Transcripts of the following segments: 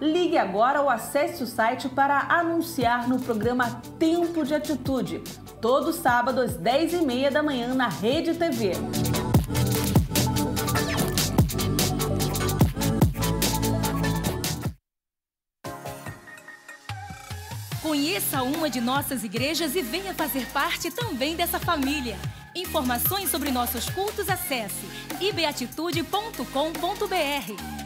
Ligue agora ou acesse o site para anunciar no programa Tempo de Atitude, todo sábado às 10h30 da manhã na Rede TV. Conheça uma de nossas igrejas e venha fazer parte também dessa família. Informações sobre nossos cultos acesse ibeatitude.com.br.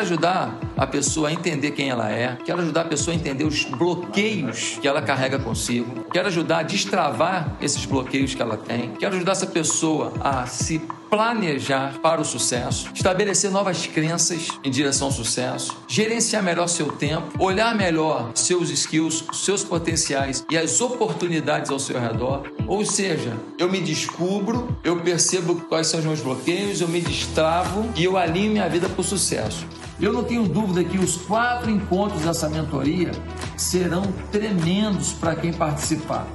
Ajudar a pessoa a entender quem ela é, quero ajudar a pessoa a entender os bloqueios que ela carrega consigo, quero ajudar a destravar esses bloqueios que ela tem, quero ajudar essa pessoa a se planejar para o sucesso, estabelecer novas crenças em direção ao sucesso, gerenciar melhor seu tempo, olhar melhor seus skills, seus potenciais e as oportunidades ao seu redor. Ou seja, eu me descubro, eu percebo quais são os meus bloqueios, eu me destravo e eu alinho minha vida para o sucesso. Eu não tenho dúvida que os quatro encontros dessa mentoria serão tremendos para quem participar.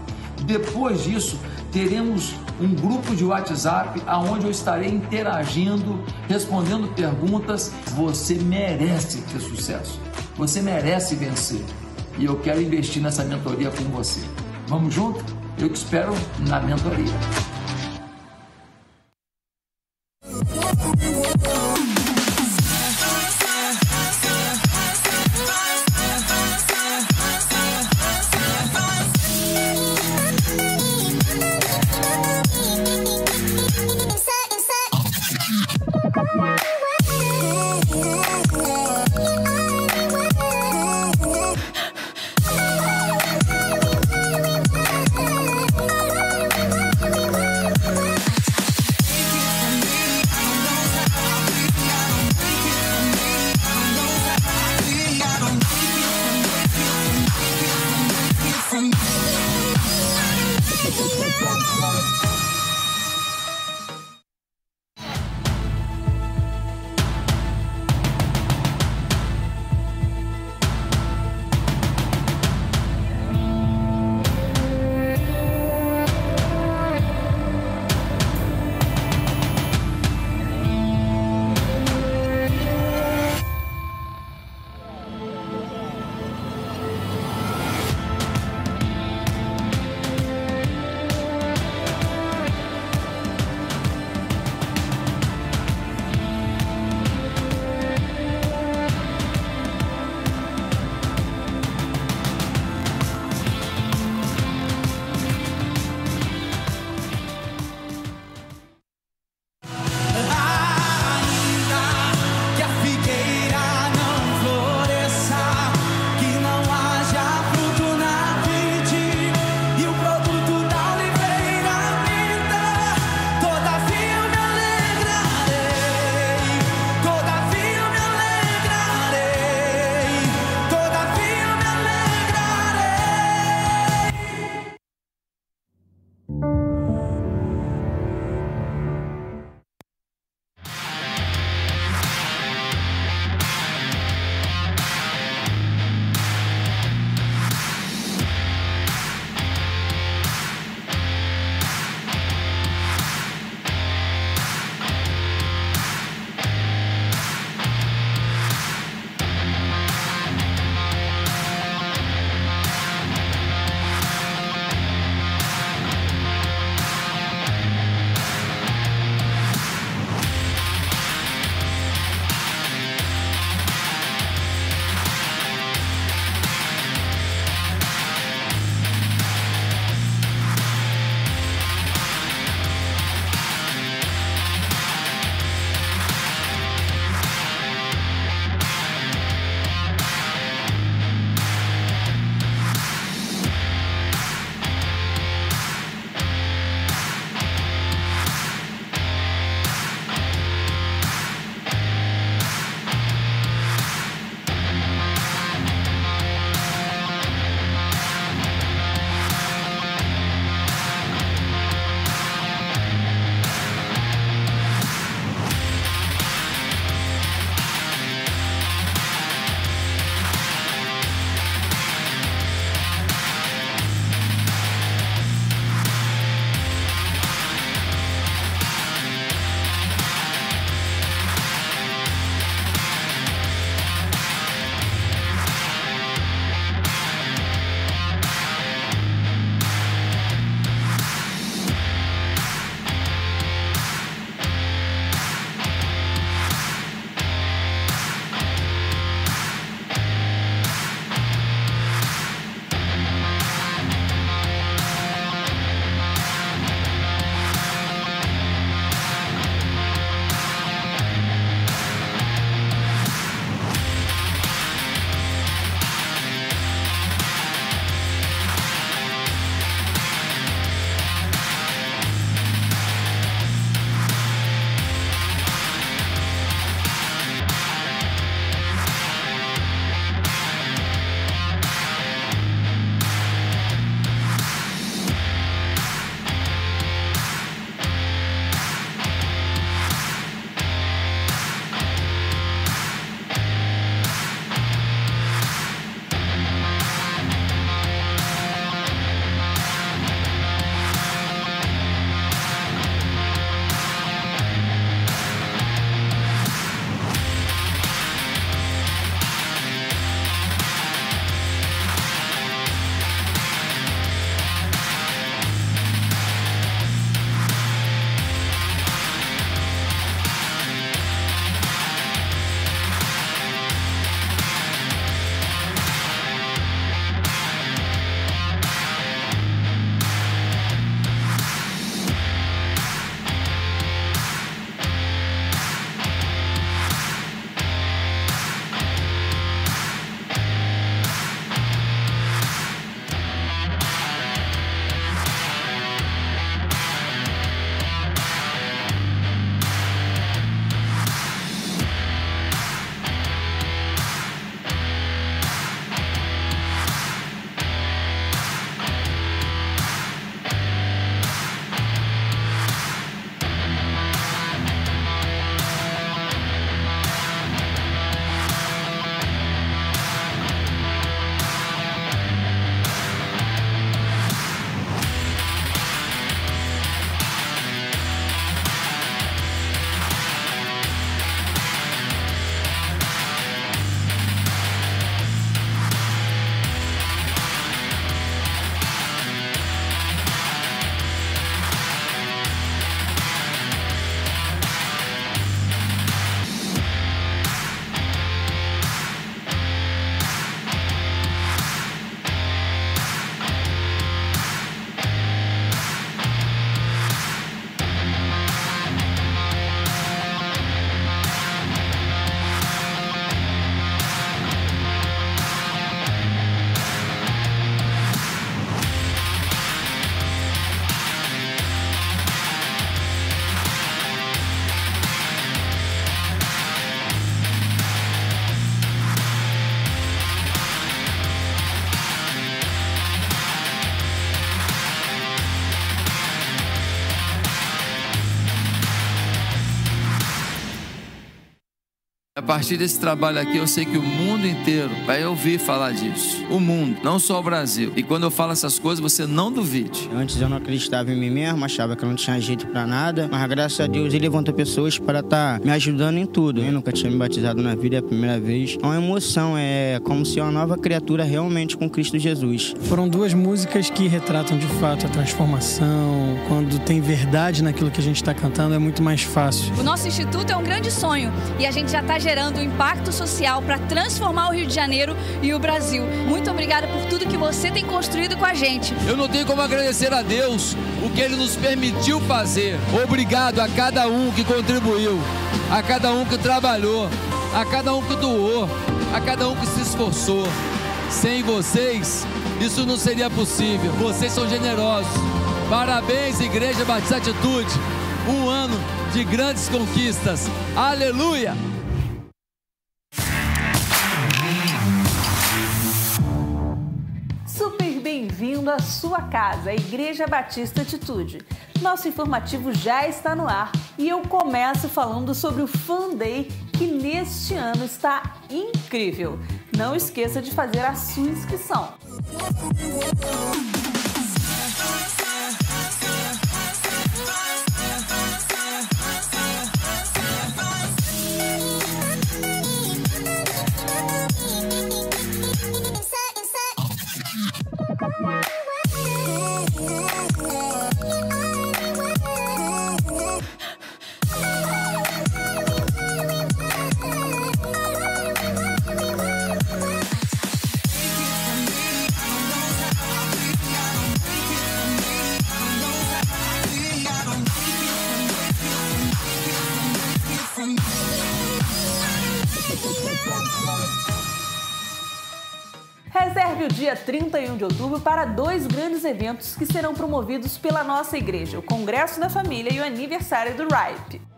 Depois disso, teremos um grupo de WhatsApp aonde eu estarei interagindo, respondendo perguntas. Você merece ter sucesso. Você merece vencer. E eu quero investir nessa mentoria com você. Vamos junto? Eu te espero na mentoria. A partir desse trabalho aqui, eu sei que o mundo inteiro vai ouvir falar disso. O mundo, não só o Brasil. E quando eu falo essas coisas, você não duvide. Antes eu não acreditava em mim mesmo, achava que eu não tinha jeito para nada. Mas graças a Deus ele levantou pessoas para estar tá me ajudando em tudo. Eu nunca tinha me batizado na vida, é a primeira vez. É uma emoção, é como se uma nova criatura realmente com Cristo Jesus. Foram duas músicas que retratam de fato a transformação. Quando tem verdade naquilo que a gente está cantando, é muito mais fácil. O nosso instituto é um grande sonho e a gente já está gerando impacto social para transformar o Rio de Janeiro e o Brasil. Muito obrigada por tudo que você tem construído com a gente. Eu não tenho como agradecer a Deus o que Ele nos permitiu fazer. Obrigado a cada um que contribuiu, a cada um que trabalhou, a cada um que doou, a cada um que se esforçou. Sem vocês, isso não seria possível. Vocês são generosos. Parabéns, Igreja Batista Atitude. Um ano de grandes conquistas. Aleluia! Bem-vindo à sua casa, a Igreja Batista Atitude. Nosso informativo já está no ar e eu começo falando sobre o Fan Day que neste ano está incrível. Não esqueça de fazer a sua inscrição. Thank. Reserve o dia 31 de outubro para dois grandes eventos que serão promovidos pela nossa igreja: o Congresso da Família e o aniversário do RIPE.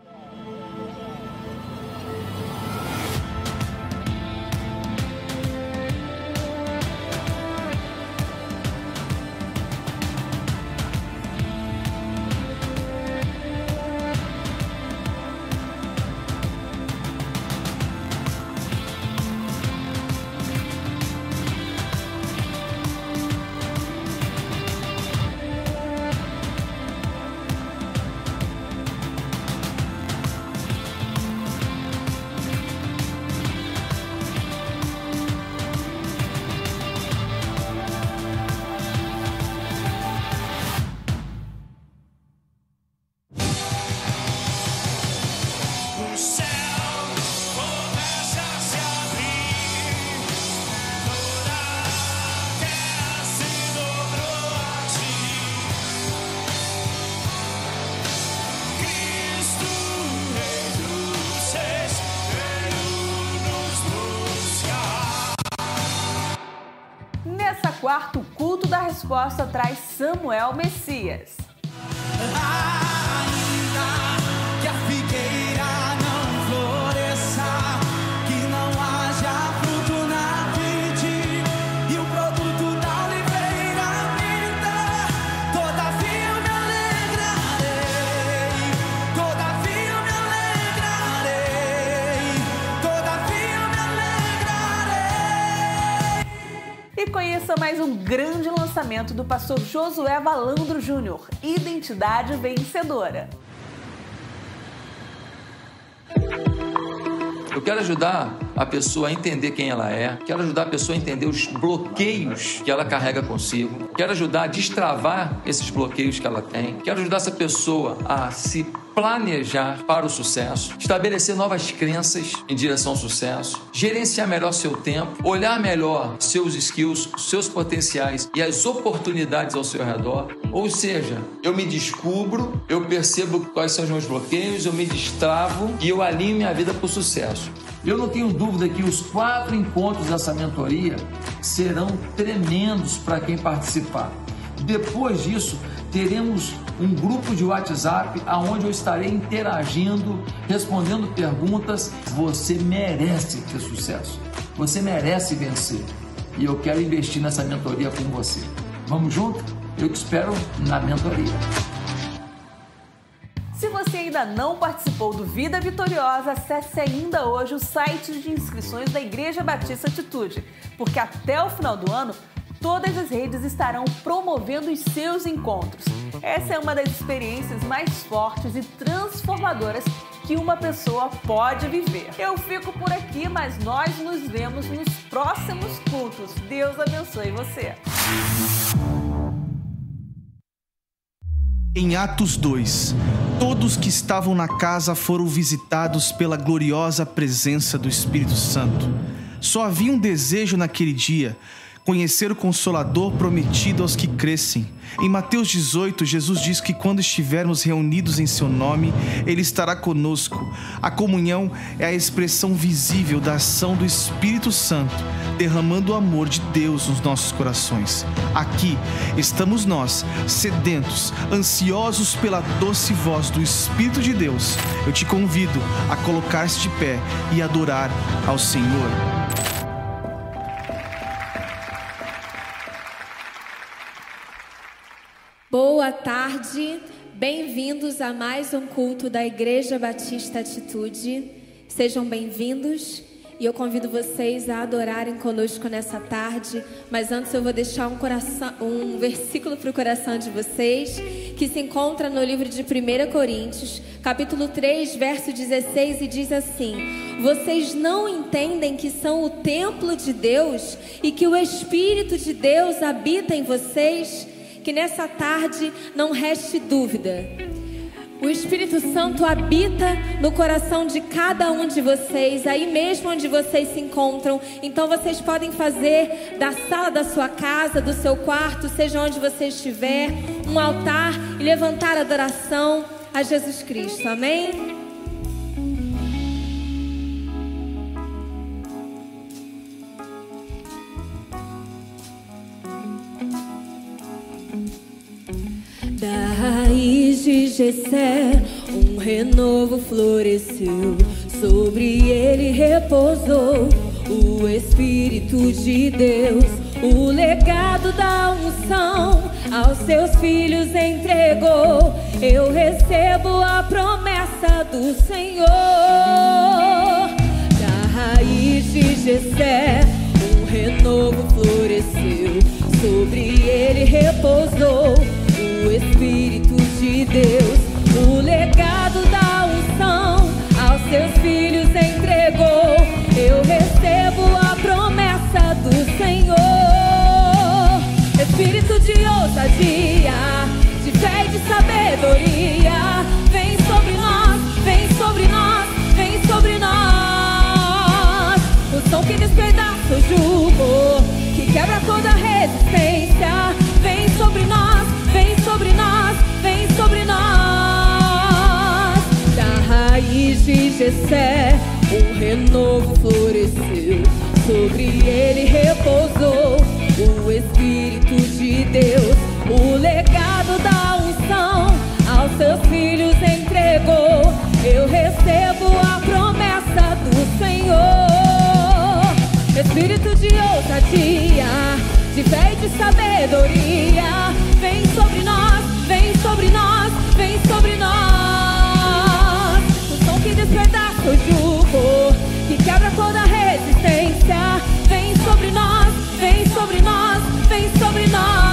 Da resposta traz Samuel Messias. Conheça mais um grande lançamento do pastor Josué Valandro Júnior, Identidade Vencedora. Eu quero ajudar a pessoa a entender quem ela é, quero ajudar a pessoa a entender os bloqueios que ela carrega consigo, quero ajudar a destravar esses bloqueios que ela tem, quero ajudar essa pessoa a se planejar para o sucesso, estabelecer novas crenças em direção ao sucesso, gerenciar melhor seu tempo, olhar melhor seus skills, seus potenciais e as oportunidades ao seu redor. Ou seja, eu me descubro, eu percebo quais são os meus bloqueios, eu me destravo e eu alinho minha vida para o sucesso. Eu não tenho dúvida que os quatro encontros dessa mentoria serão tremendos para quem participar. Depois disso, teremos um grupo de WhatsApp aonde eu estarei interagindo, respondendo perguntas. Você merece ter sucesso. Você merece vencer. E eu quero investir nessa mentoria com você. Vamos junto? Eu te espero na mentoria ainda não participou do Vida Vitoriosa, acesse ainda hoje o site de inscrições da Igreja Batista Atitude, porque até o final do ano todas as redes estarão promovendo os seus encontros. Essa é uma das experiências mais fortes e transformadoras que uma pessoa pode viver. Eu fico por aqui, mas nós nos vemos nos próximos cultos. Deus abençoe você. Em Atos 2, todos que estavam na casa foram visitados pela gloriosa presença do Espírito Santo. Só havia um desejo naquele dia conhecer o Consolador prometido aos que crescem. Em Mateus 18, Jesus diz que quando estivermos reunidos em seu nome, ele estará conosco. A comunhão é a expressão visível da ação do Espírito Santo, derramando o amor de Deus nos nossos corações. Aqui estamos nós, sedentos, ansiosos pela doce voz do Espírito de Deus. Eu te convido a colocar-se de pé e adorar ao Senhor. Boa tarde, bem-vindos a mais um culto da Igreja Batista Atitude. Sejam bem-vindos e eu convido vocês a adorarem conosco nessa tarde. Mas antes eu vou deixar um, coração, um versículo para o coração de vocês, que se encontra no livro de 1 Coríntios, capítulo 3, verso 16, e diz assim: Vocês não entendem que são o templo de Deus e que o Espírito de Deus habita em vocês? Que nessa tarde não reste dúvida. O Espírito Santo habita no coração de cada um de vocês, aí mesmo onde vocês se encontram. Então vocês podem fazer da sala da sua casa, do seu quarto, seja onde você estiver, um altar e levantar adoração a Jesus Cristo. Amém? Raiz de Jessé, um renovo floresceu, sobre ele repousou o Espírito de Deus, o legado da unção aos seus filhos entregou. Eu recebo a promessa do Senhor. Da raiz de Jessé, um renovo floresceu, sobre ele repousou o Espírito de Deus, o legado da unção aos seus filhos entregou. Eu recebo a promessa do Senhor. Espírito de ousadia, de fé e de sabedoria, vem sobre nós, vem sobre nós, vem sobre nós. O som que despedaça o jugo, que quebra toda resistência, vem sobre nós Jessé, um renovo floresceu, sobre ele repousou o Espírito de Deus, o legado da unção aos seus filhos entregou. Eu recebo a promessa do Senhor. Espírito de ousadia, de fé e de sabedoria, vem sobre nós, vem sobre nós, vem sobre nós. Que despedaça o jugo, que quebra toda resistência, vem sobre nós, vem sobre nós, vem sobre nós.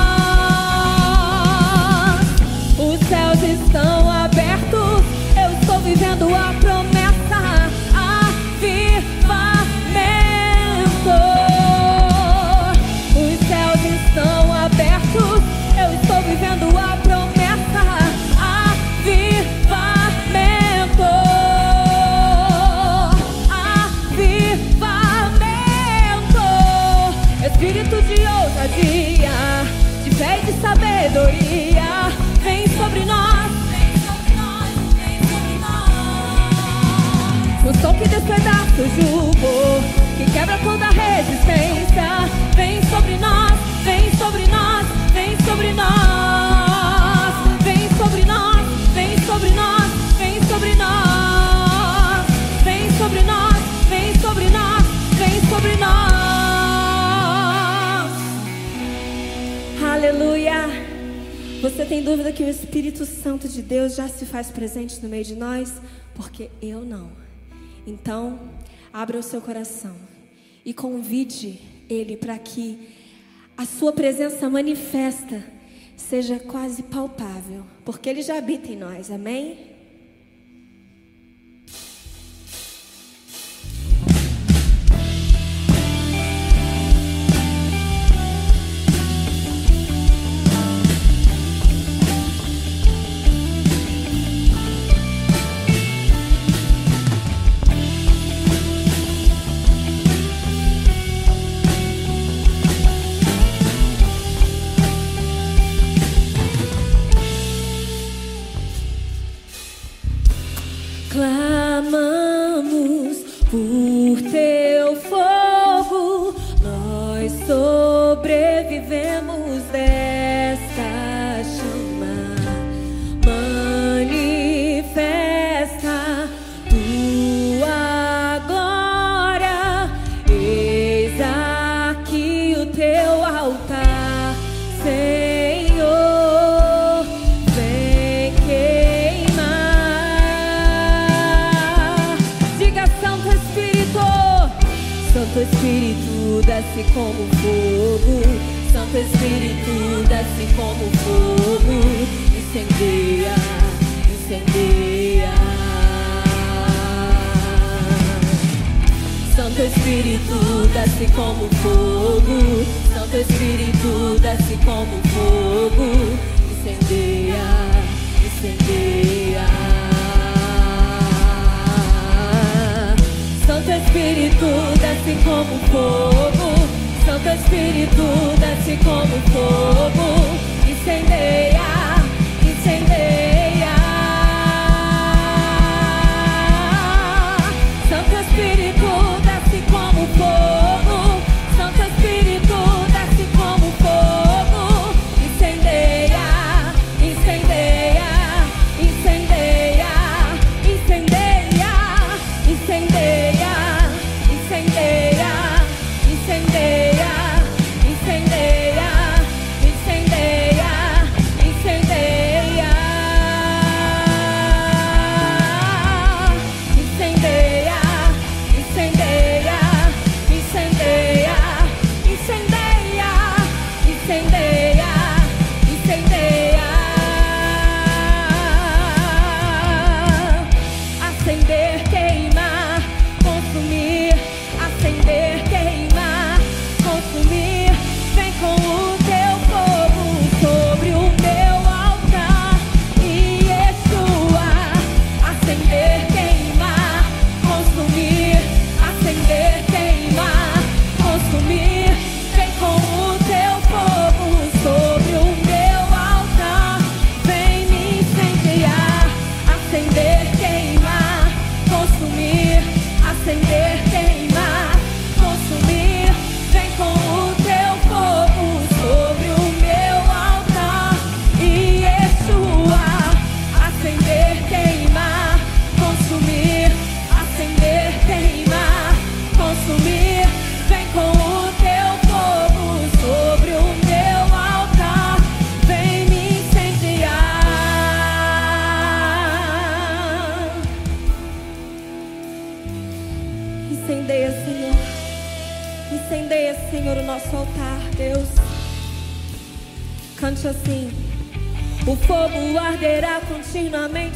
O som que despedaça o jugo Que quebra toda resistência Vem sobre nós, vem sobre nós, vem sobre nós Vem sobre nós, vem sobre nós, vem sobre nós Vem sobre nós, vem sobre nós, vem sobre nós Aleluia! Você tem dúvida que o Espírito Santo de Deus já se faz presente no meio de nós? Porque eu não. Então, abra o seu coração e convide Ele para que a sua presença manifesta seja quase palpável, porque Ele já habita em nós, amém?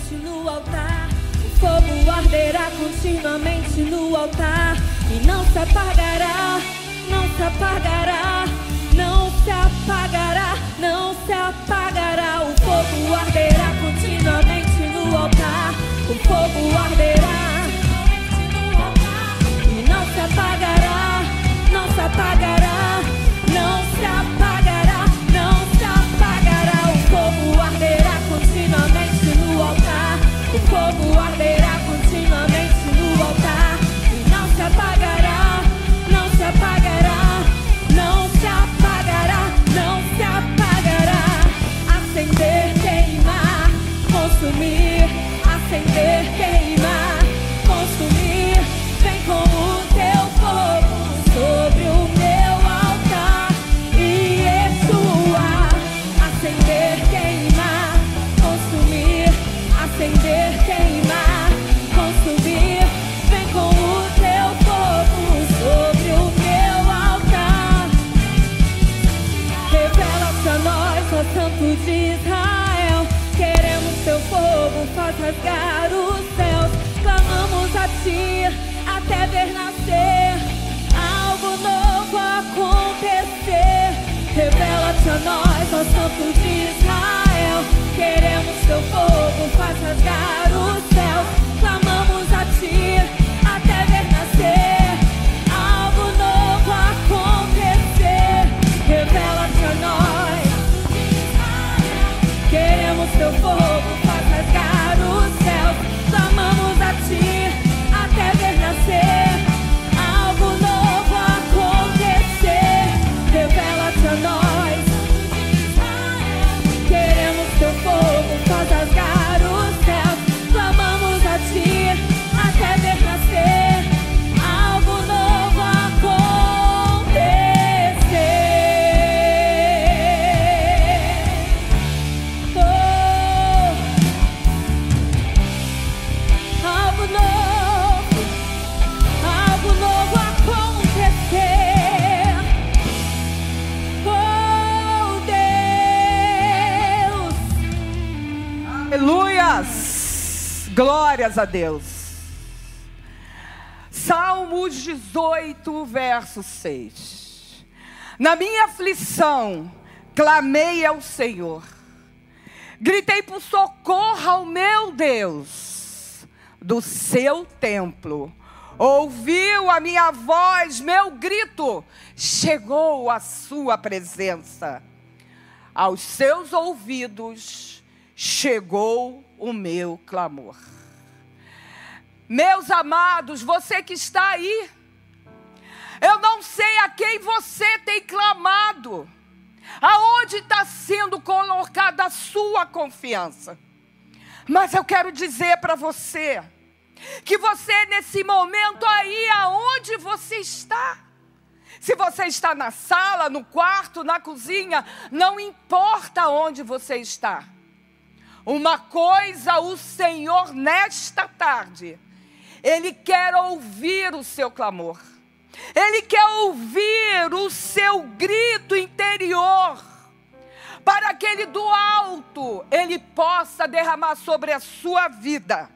continuamente no altar. O fogo arderá continuamente no altar. E não se apagará, não se apagará, não se apagará, não se apagará. O fogo arderá continuamente no altar. O fogo arderá. E não se apagará, não se apagará, não se apagará. fogo arderá. Fogo, faz Glórias a Deus. Salmos 18, verso 6. Na minha aflição, clamei ao Senhor. Gritei por socorro ao meu Deus. Do seu templo, ouviu a minha voz, meu grito, chegou a sua presença. Aos seus ouvidos chegou o meu clamor. Meus amados, você que está aí, eu não sei a quem você tem clamado, aonde está sendo colocada a sua confiança. Mas eu quero dizer para você, que você nesse momento aí, aonde você está, se você está na sala, no quarto, na cozinha, não importa onde você está. Uma coisa o Senhor nesta tarde, Ele quer ouvir o seu clamor, Ele quer ouvir o seu grito interior, para que Ele do alto, Ele possa derramar sobre a sua vida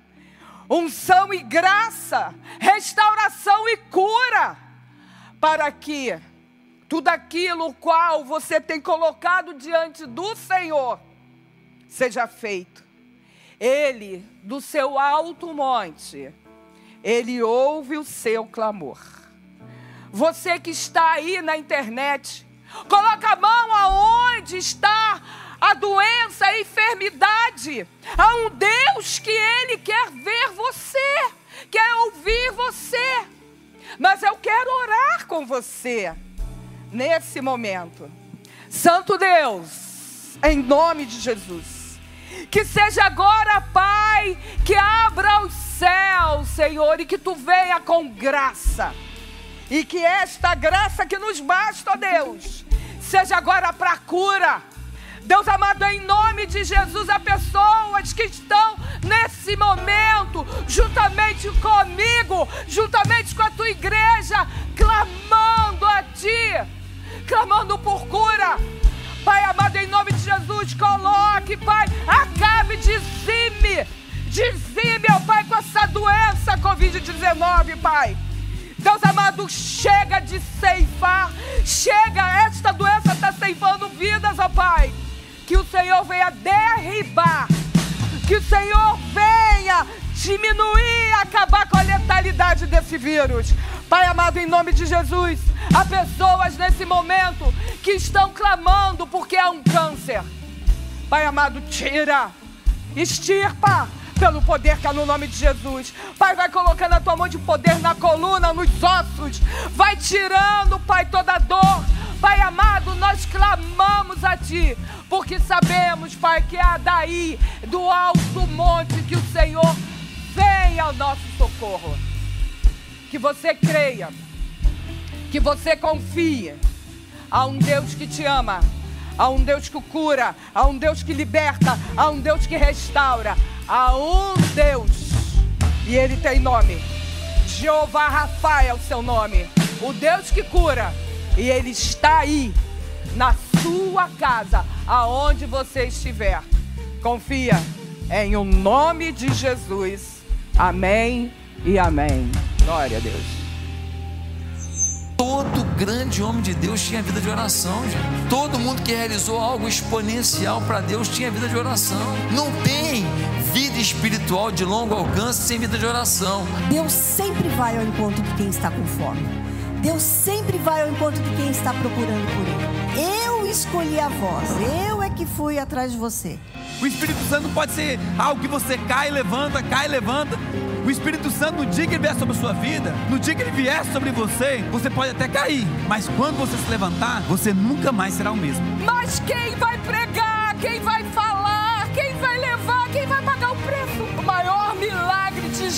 unção e graça, restauração e cura, para que tudo aquilo qual você tem colocado diante do Senhor seja feito. Ele, do seu alto monte, ele ouve o seu clamor. Você que está aí na internet, coloca a mão aonde está a doença, a enfermidade. Há um Deus que ele quer ver você, quer ouvir você. Mas eu quero orar com você nesse momento. Santo Deus, em nome de Jesus. Que seja agora, Pai, que abra os céus, Senhor, e que tu venha com graça. E que esta graça que nos basta, Deus, seja agora para cura. Deus amado, em nome de Jesus, há pessoas que estão nesse momento, juntamente comigo, juntamente com a tua igreja, clamando a ti, clamando por cura. Pai amado, em nome de Jesus, coloque, Pai, acabe, dizime, dizime, ó Pai, com essa doença Covid-19, Pai. Deus amado, chega de ceifar, chega, esta doença está ceifando vidas, ó Pai. Que o Senhor venha derribar, que o Senhor venha diminuir, acabar com a letalidade desse vírus. Pai amado, em nome de Jesus, há pessoas nesse momento que estão clamando porque há um câncer. Pai amado, tira, extirpa pelo poder que há no nome de Jesus. Pai, vai colocando a tua mão de poder na coluna, nos ossos. Vai tirando, Pai, toda dor. Pai amado, nós clamamos a Ti, porque sabemos, Pai, que é daí, do alto monte, que o Senhor vem ao nosso socorro. Que você creia, que você confie. Há um Deus que te ama, há um Deus que cura, há um Deus que liberta, há um Deus que restaura, há um Deus, e Ele tem nome. Jeová Rafa é o seu nome, o Deus que cura, e Ele está aí, na sua casa, aonde você estiver. Confia em o nome de Jesus. Amém e amém. Glória a Deus. Todo grande homem de Deus tinha vida de oração, gente. Todo mundo que realizou algo exponencial para Deus tinha vida de oração. Não tem vida espiritual de longo alcance sem vida de oração. Deus sempre vai ao encontro de quem está com fome. Deus sempre vai ao encontro de quem está procurando por Ele. Eu escolhi a voz, eu é que fui atrás de você. O Espírito Santo pode ser algo que você cai, levanta, cai, levanta. O Espírito Santo, no dia que ele vier sobre a sua vida, no dia que ele vier sobre você, você pode até cair, mas quando você se levantar, você nunca mais será o mesmo. Mas quem vai pregar? Quem vai falar?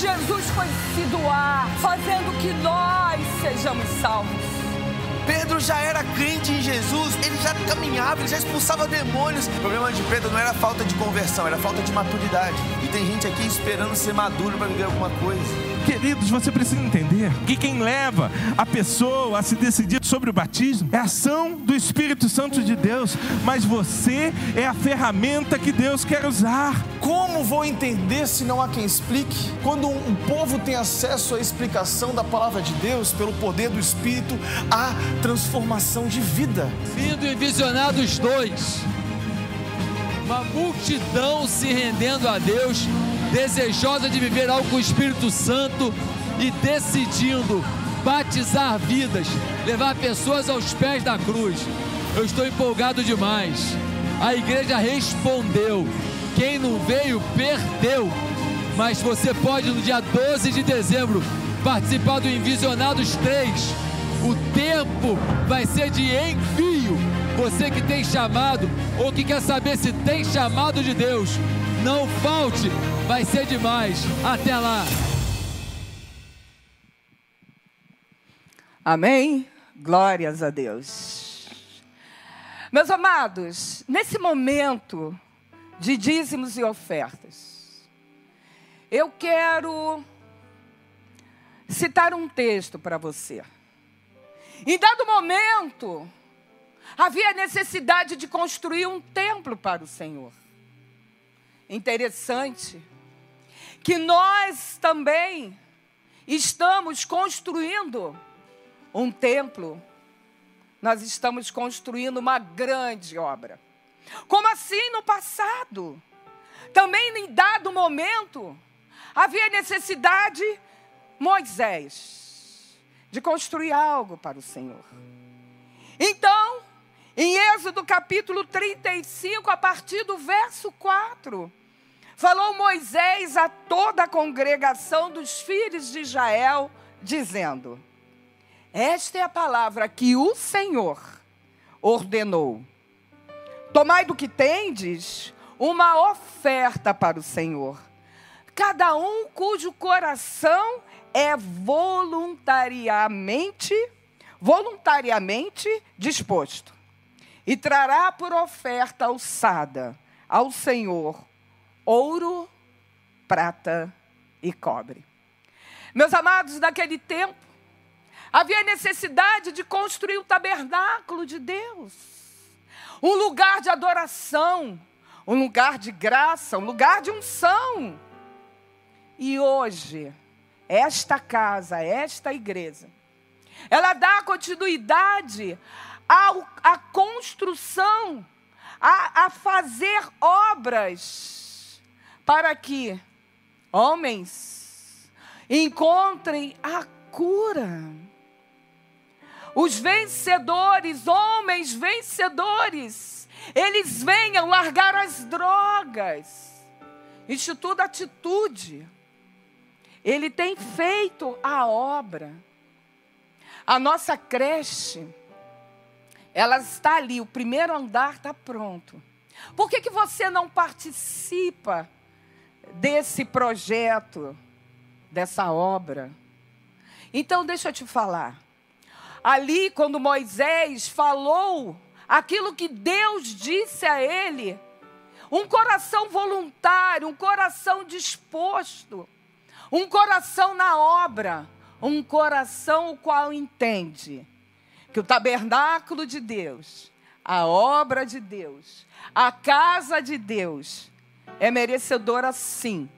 Jesus foi se doar, fazendo que nós sejamos salvos. Já era crente em Jesus, ele já caminhava, ele já expulsava demônios. O problema de Pedro não era falta de conversão, era falta de maturidade. E tem gente aqui esperando ser maduro para viver alguma coisa. Queridos, você precisa entender que quem leva a pessoa a se decidir sobre o batismo é a ação do Espírito Santo de Deus, mas você é a ferramenta que Deus quer usar. Como vou entender se não há quem explique? Quando um povo tem acesso à explicação da palavra de Deus pelo poder do Espírito, há transformação de vida. Vindo e visionados dois, uma multidão se rendendo a Deus desejosa de viver algo com o Espírito Santo e decidindo batizar vidas, levar pessoas aos pés da cruz. Eu estou empolgado demais. A igreja respondeu: quem não veio, perdeu. Mas você pode, no dia 12 de dezembro, participar do Envisionados 3. O tempo vai ser de envio. Você que tem chamado ou que quer saber se tem chamado de Deus, não falte, vai ser demais. Até lá. Amém? Glórias a Deus. Meus amados, nesse momento de dízimos e ofertas, eu quero citar um texto para você. Em dado momento, havia necessidade de construir um templo para o Senhor. Interessante que nós também estamos construindo um templo, nós estamos construindo uma grande obra. Como assim no passado? Também em dado momento, havia necessidade, Moisés, de construir algo para o Senhor. Então, em Êxodo capítulo 35, a partir do verso 4, falou Moisés a toda a congregação dos filhos de Israel, dizendo: Esta é a palavra que o Senhor ordenou. Tomai do que tendes uma oferta para o Senhor, cada um cujo coração é voluntariamente voluntariamente disposto e trará por oferta alçada ao Senhor ouro, prata e cobre. Meus amados, naquele tempo, havia necessidade de construir o tabernáculo de Deus, um lugar de adoração, um lugar de graça, um lugar de unção. E hoje, esta casa, esta igreja, ela dá continuidade ao, à construção, a, a fazer obras, para que homens encontrem a cura. Os vencedores, homens vencedores, eles venham largar as drogas. Instituto Atitude, ele tem feito a obra. A nossa creche, ela está ali, o primeiro andar está pronto. Por que, que você não participa desse projeto, dessa obra? Então, deixa eu te falar. Ali, quando Moisés falou aquilo que Deus disse a ele, um coração voluntário, um coração disposto, um coração na obra, um coração o qual entende que o tabernáculo de Deus, a obra de Deus, a casa de Deus é merecedora sim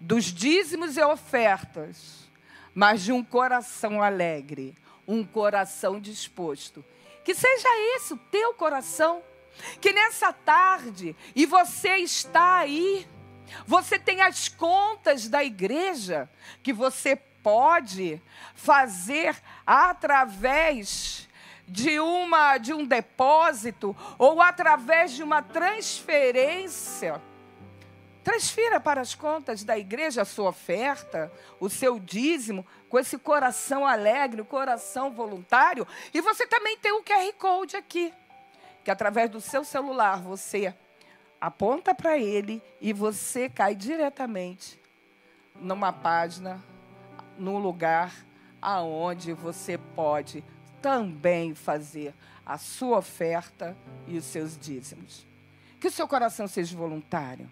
dos dízimos e ofertas, mas de um coração alegre, um coração disposto. Que seja esse o teu coração. Que nessa tarde, e você está aí, você tem as contas da igreja que você pode fazer através de uma de um depósito ou através de uma transferência. Transfira para as contas da igreja a sua oferta, o seu dízimo, com esse coração alegre, o coração voluntário. E você também tem o QR Code aqui, que através do seu celular você aponta para ele e você cai diretamente numa página, num lugar aonde você pode também fazer a sua oferta e os seus dízimos. Que o seu coração seja voluntário.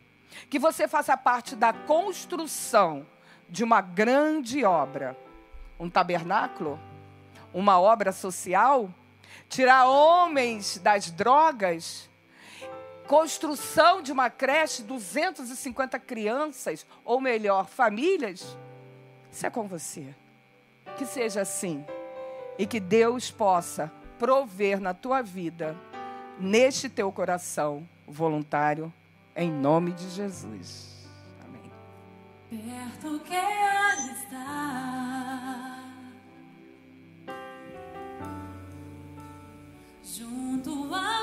Que você faça parte da construção de uma grande obra. Um tabernáculo? Uma obra social? Tirar homens das drogas? Construção de uma creche, 250 crianças, ou melhor, famílias? Isso é com você. Que seja assim e que Deus possa prover na tua vida, neste teu coração voluntário, em nome de Jesus. Amém. Perto quero estar, junto aos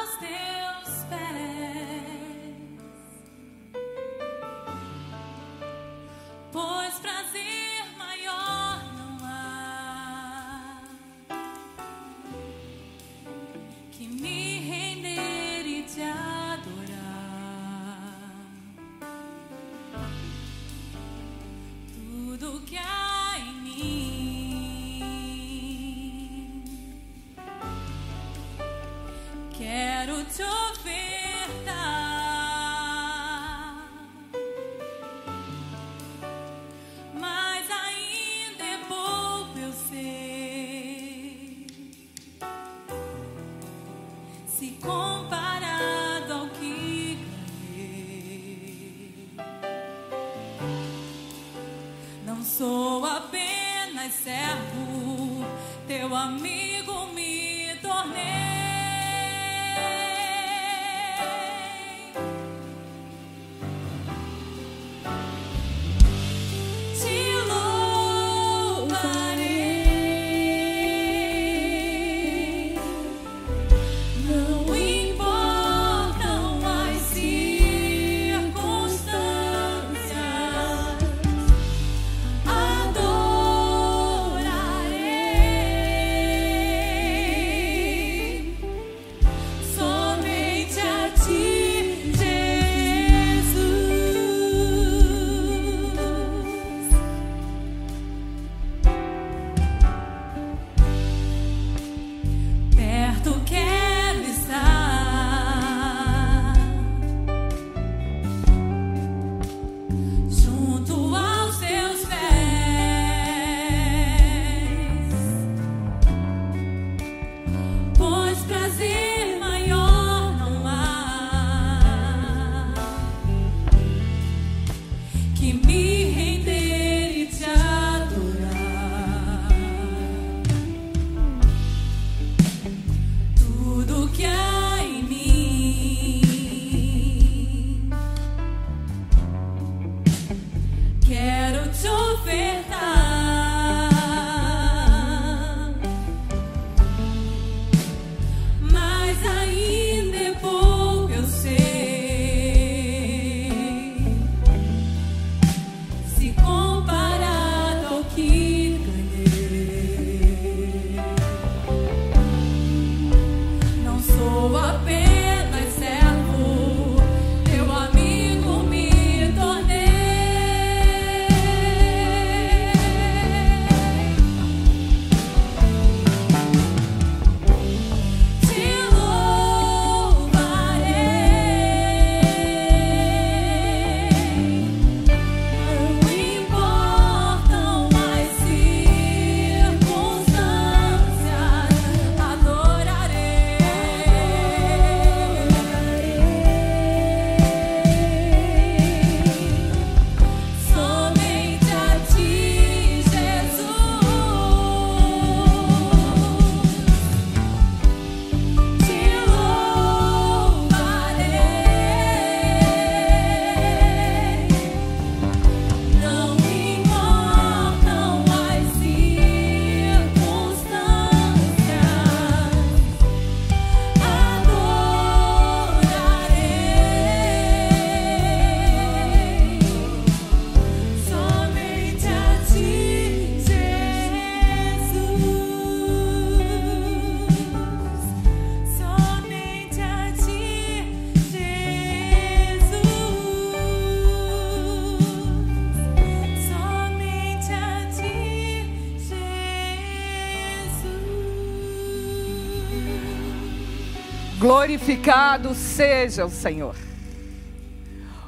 Glorificado seja o Senhor.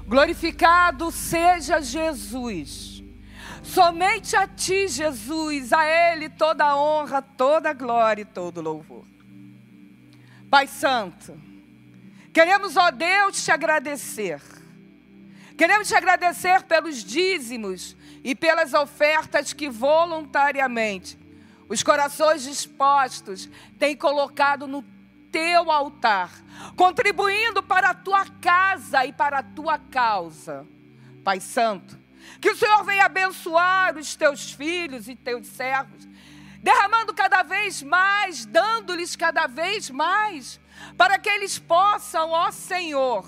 Glorificado seja Jesus. Somente a ti, Jesus, a Ele toda a honra, toda a glória e todo louvor. Pai Santo, queremos, ó Deus, te agradecer. Queremos te agradecer pelos dízimos e pelas ofertas que voluntariamente os corações dispostos têm colocado no teu altar, contribuindo para a tua casa e para a tua causa. Pai Santo, que o Senhor venha abençoar os teus filhos e teus servos, derramando cada vez mais, dando-lhes cada vez mais, para que eles possam, ó Senhor,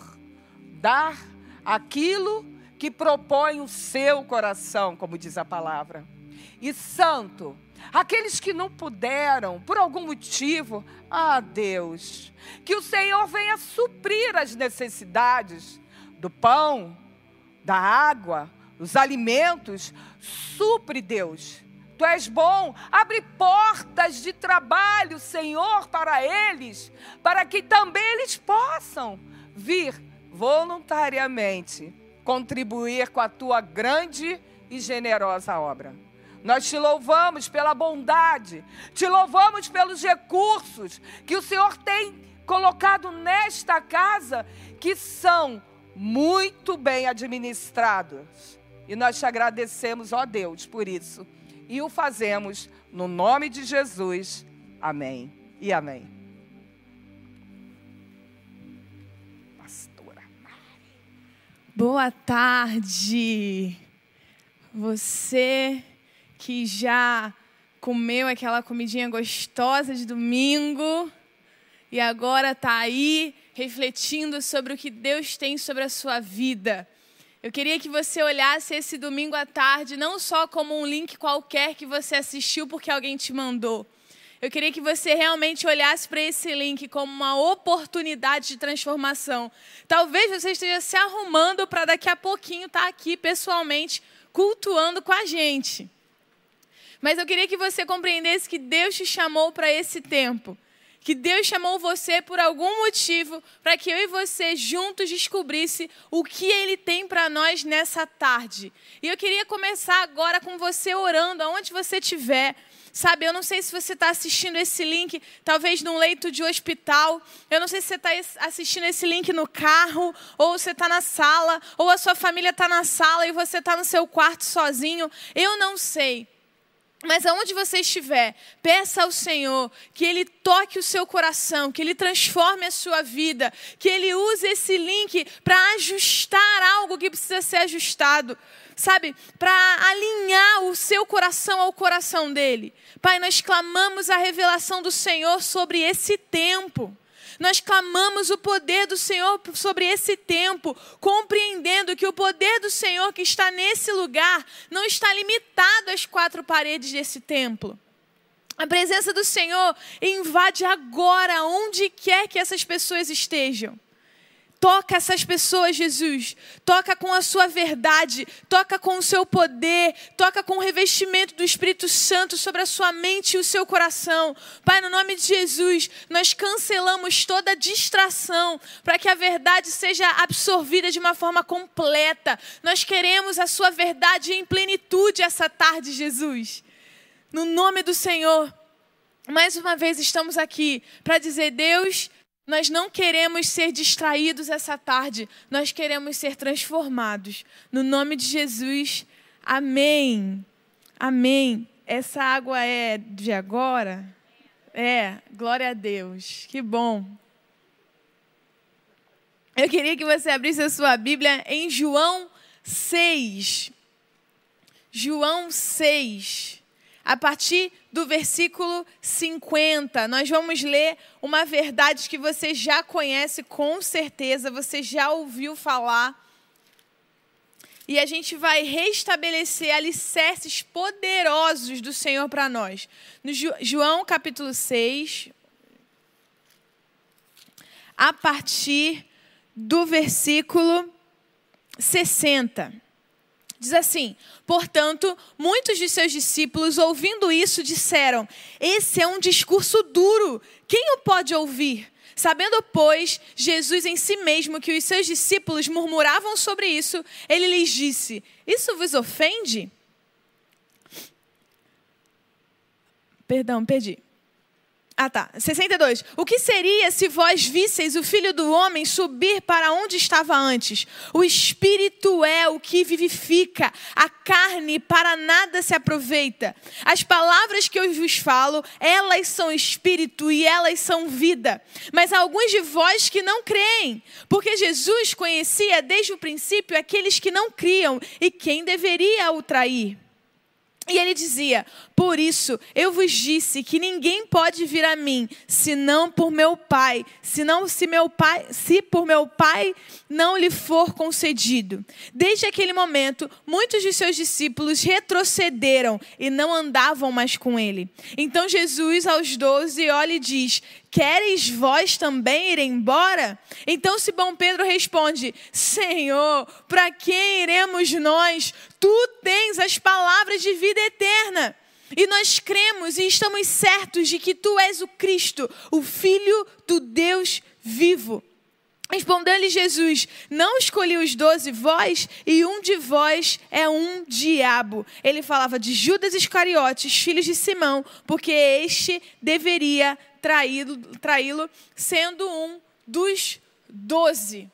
dar aquilo que propõe o seu coração, como diz a palavra. E santo, aqueles que não puderam, por algum motivo, ah, Deus, que o Senhor venha suprir as necessidades do pão, da água, dos alimentos, supre, Deus. Tu és bom, abre portas de trabalho, Senhor, para eles, para que também eles possam vir voluntariamente contribuir com a tua grande e generosa obra. Nós te louvamos pela bondade, te louvamos pelos recursos que o Senhor tem colocado nesta casa, que são muito bem administrados. E nós te agradecemos, ó Deus, por isso. E o fazemos no nome de Jesus. Amém e amém. Boa tarde. Você que já comeu aquela comidinha gostosa de domingo e agora está aí refletindo sobre o que Deus tem sobre a sua vida. Eu queria que você olhasse esse domingo à tarde não só como um link qualquer que você assistiu porque alguém te mandou eu queria que você realmente olhasse para esse link como uma oportunidade de transformação. Talvez você esteja se arrumando para daqui a pouquinho estar tá aqui pessoalmente cultuando com a gente. Mas eu queria que você compreendesse que Deus te chamou para esse tempo. Que Deus chamou você por algum motivo para que eu e você juntos descobrisse o que Ele tem para nós nessa tarde. E eu queria começar agora com você orando, aonde você estiver Sabe, eu não sei se você está assistindo esse link, talvez num leito de hospital. Eu não sei se você está assistindo esse link no carro, ou você está na sala, ou a sua família está na sala e você está no seu quarto sozinho. Eu não sei. Mas aonde você estiver, peça ao Senhor que Ele toque o seu coração, que Ele transforme a sua vida, que Ele use esse link para ajustar algo que precisa ser ajustado sabe, para alinhar o seu coração ao coração dele. Pai, nós clamamos a revelação do Senhor sobre esse tempo. Nós clamamos o poder do Senhor sobre esse tempo, compreendendo que o poder do Senhor que está nesse lugar não está limitado às quatro paredes desse templo. A presença do Senhor invade agora, onde quer que essas pessoas estejam. Toca essas pessoas, Jesus. Toca com a sua verdade, toca com o seu poder, toca com o revestimento do Espírito Santo sobre a sua mente e o seu coração. Pai, no nome de Jesus, nós cancelamos toda distração para que a verdade seja absorvida de uma forma completa. Nós queremos a sua verdade em plenitude essa tarde, Jesus. No nome do Senhor, mais uma vez estamos aqui para dizer: Deus, nós não queremos ser distraídos essa tarde, nós queremos ser transformados. No nome de Jesus, amém. Amém. Essa água é de agora? É, glória a Deus. Que bom. Eu queria que você abrisse a sua Bíblia em João 6. João 6 a partir do versículo 50. Nós vamos ler uma verdade que você já conhece com certeza, você já ouviu falar. E a gente vai restabelecer alicerces poderosos do Senhor para nós. No João capítulo 6, a partir do versículo 60. Diz assim: Portanto, muitos de seus discípulos, ouvindo isso, disseram: Esse é um discurso duro, quem o pode ouvir? Sabendo, pois, Jesus em si mesmo que os seus discípulos murmuravam sobre isso, ele lhes disse: Isso vos ofende? Perdão, perdi. Ah, tá. 62. O que seria se vós visseis o filho do homem subir para onde estava antes? O espírito é o que vivifica, a carne para nada se aproveita. As palavras que eu vos falo, elas são espírito e elas são vida. Mas há alguns de vós que não creem, porque Jesus conhecia desde o princípio aqueles que não criam e quem deveria o trair. E ele dizia: Por isso eu vos disse que ninguém pode vir a mim, senão por meu Pai, senão se meu Pai, se por meu Pai não lhe for concedido. Desde aquele momento, muitos de seus discípulos retrocederam e não andavam mais com ele. Então Jesus aos doze olha e diz: Queres vós também ir embora? Então Simão Pedro responde: Senhor, para quem iremos nós? Tu tens as palavras de vida eterna. E nós cremos e estamos certos de que tu és o Cristo, o Filho do Deus vivo. Respondeu-lhe Jesus: Não escolhi os doze vós, e um de vós é um diabo. Ele falava de Judas Iscariotes, filho de Simão, porque este deveria traí-lo, traí-lo sendo um dos doze.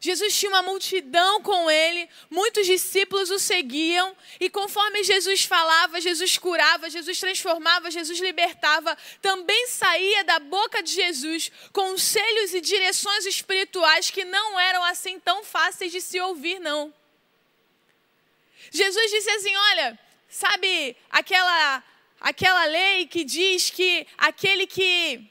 Jesus tinha uma multidão com ele, muitos discípulos o seguiam, e conforme Jesus falava, Jesus curava, Jesus transformava, Jesus libertava, também saía da boca de Jesus conselhos e direções espirituais que não eram assim tão fáceis de se ouvir, não. Jesus disse assim: Olha, sabe aquela, aquela lei que diz que aquele que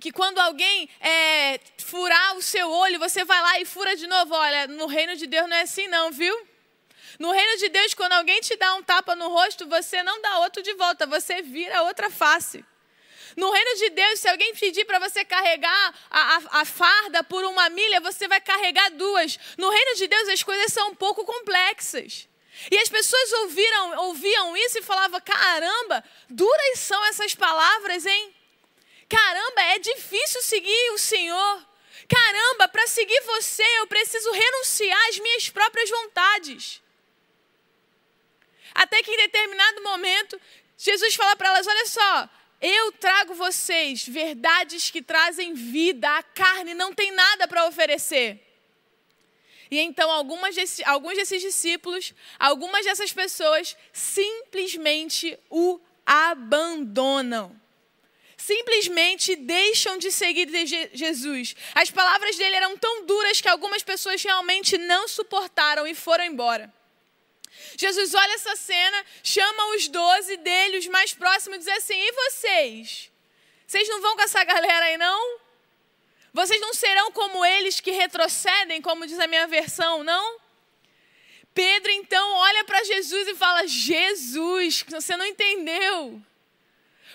que quando alguém é, furar o seu olho, você vai lá e fura de novo. Olha, no reino de Deus não é assim, não, viu? No reino de Deus, quando alguém te dá um tapa no rosto, você não dá outro de volta, você vira outra face. No reino de Deus, se alguém pedir para você carregar a, a, a, farda por uma milha, você vai carregar duas. No reino de Deus, as coisas são um pouco complexas. E as pessoas ouviram, ouviam isso e falavam: caramba, duras são essas palavras, hein? Caramba, é difícil seguir o Senhor. Caramba, para seguir você eu preciso renunciar às minhas próprias vontades. Até que em determinado momento, Jesus fala para elas: Olha só, eu trago vocês verdades que trazem vida, a carne não tem nada para oferecer. E então algumas desse, alguns desses discípulos, algumas dessas pessoas simplesmente o abandonam simplesmente deixam de seguir Jesus. As palavras dele eram tão duras que algumas pessoas realmente não suportaram e foram embora. Jesus olha essa cena, chama os doze dele, os mais próximos, e diz assim: E vocês? Vocês não vão com essa galera aí, não? Vocês não serão como eles que retrocedem, como diz a minha versão, não? Pedro então olha para Jesus e fala: Jesus, você não entendeu.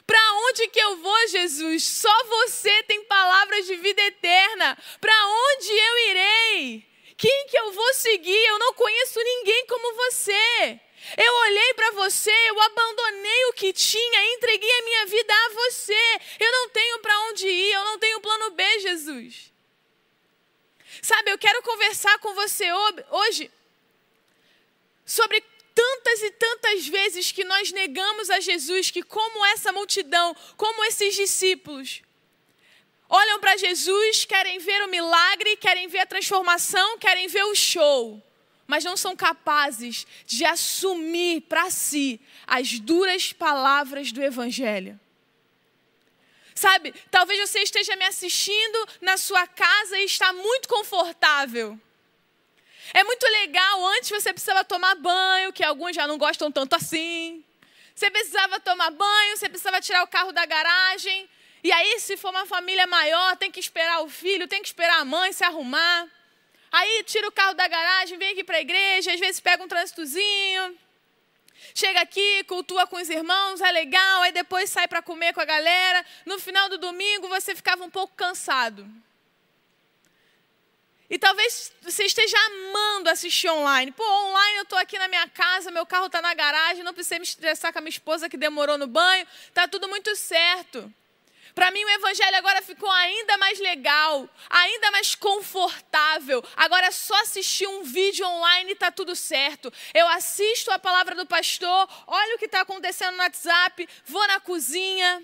Para onde que eu vou, Jesus? Só você tem palavras de vida eterna. Para onde eu irei? Quem que eu vou seguir? Eu não conheço ninguém como você. Eu olhei para você, eu abandonei o que tinha, entreguei a minha vida a você. Eu não tenho para onde ir, eu não tenho plano B, Jesus. Sabe, eu quero conversar com você hoje sobre tantas e tantas vezes que nós negamos a Jesus, que como essa multidão, como esses discípulos, olham para Jesus, querem ver o milagre, querem ver a transformação, querem ver o show, mas não são capazes de assumir para si as duras palavras do Evangelho. Sabe, talvez você esteja me assistindo na sua casa e está muito confortável. É muito legal, antes você precisava tomar banho, que alguns já não gostam tanto assim. Você precisava tomar banho, você precisava tirar o carro da garagem. E aí, se for uma família maior, tem que esperar o filho, tem que esperar a mãe se arrumar. Aí tira o carro da garagem, vem aqui para a igreja, às vezes pega um trânsitozinho. Chega aqui, cultua com os irmãos, é legal, aí depois sai para comer com a galera. No final do domingo você ficava um pouco cansado. E talvez você esteja amando assistir online. Pô, online eu estou aqui na minha casa, meu carro está na garagem, não precisei me estressar com a minha esposa que demorou no banho, está tudo muito certo. Para mim, o evangelho agora ficou ainda mais legal, ainda mais confortável. Agora é só assistir um vídeo online e tá tudo certo. Eu assisto a palavra do pastor, olho o que está acontecendo no WhatsApp, vou na cozinha.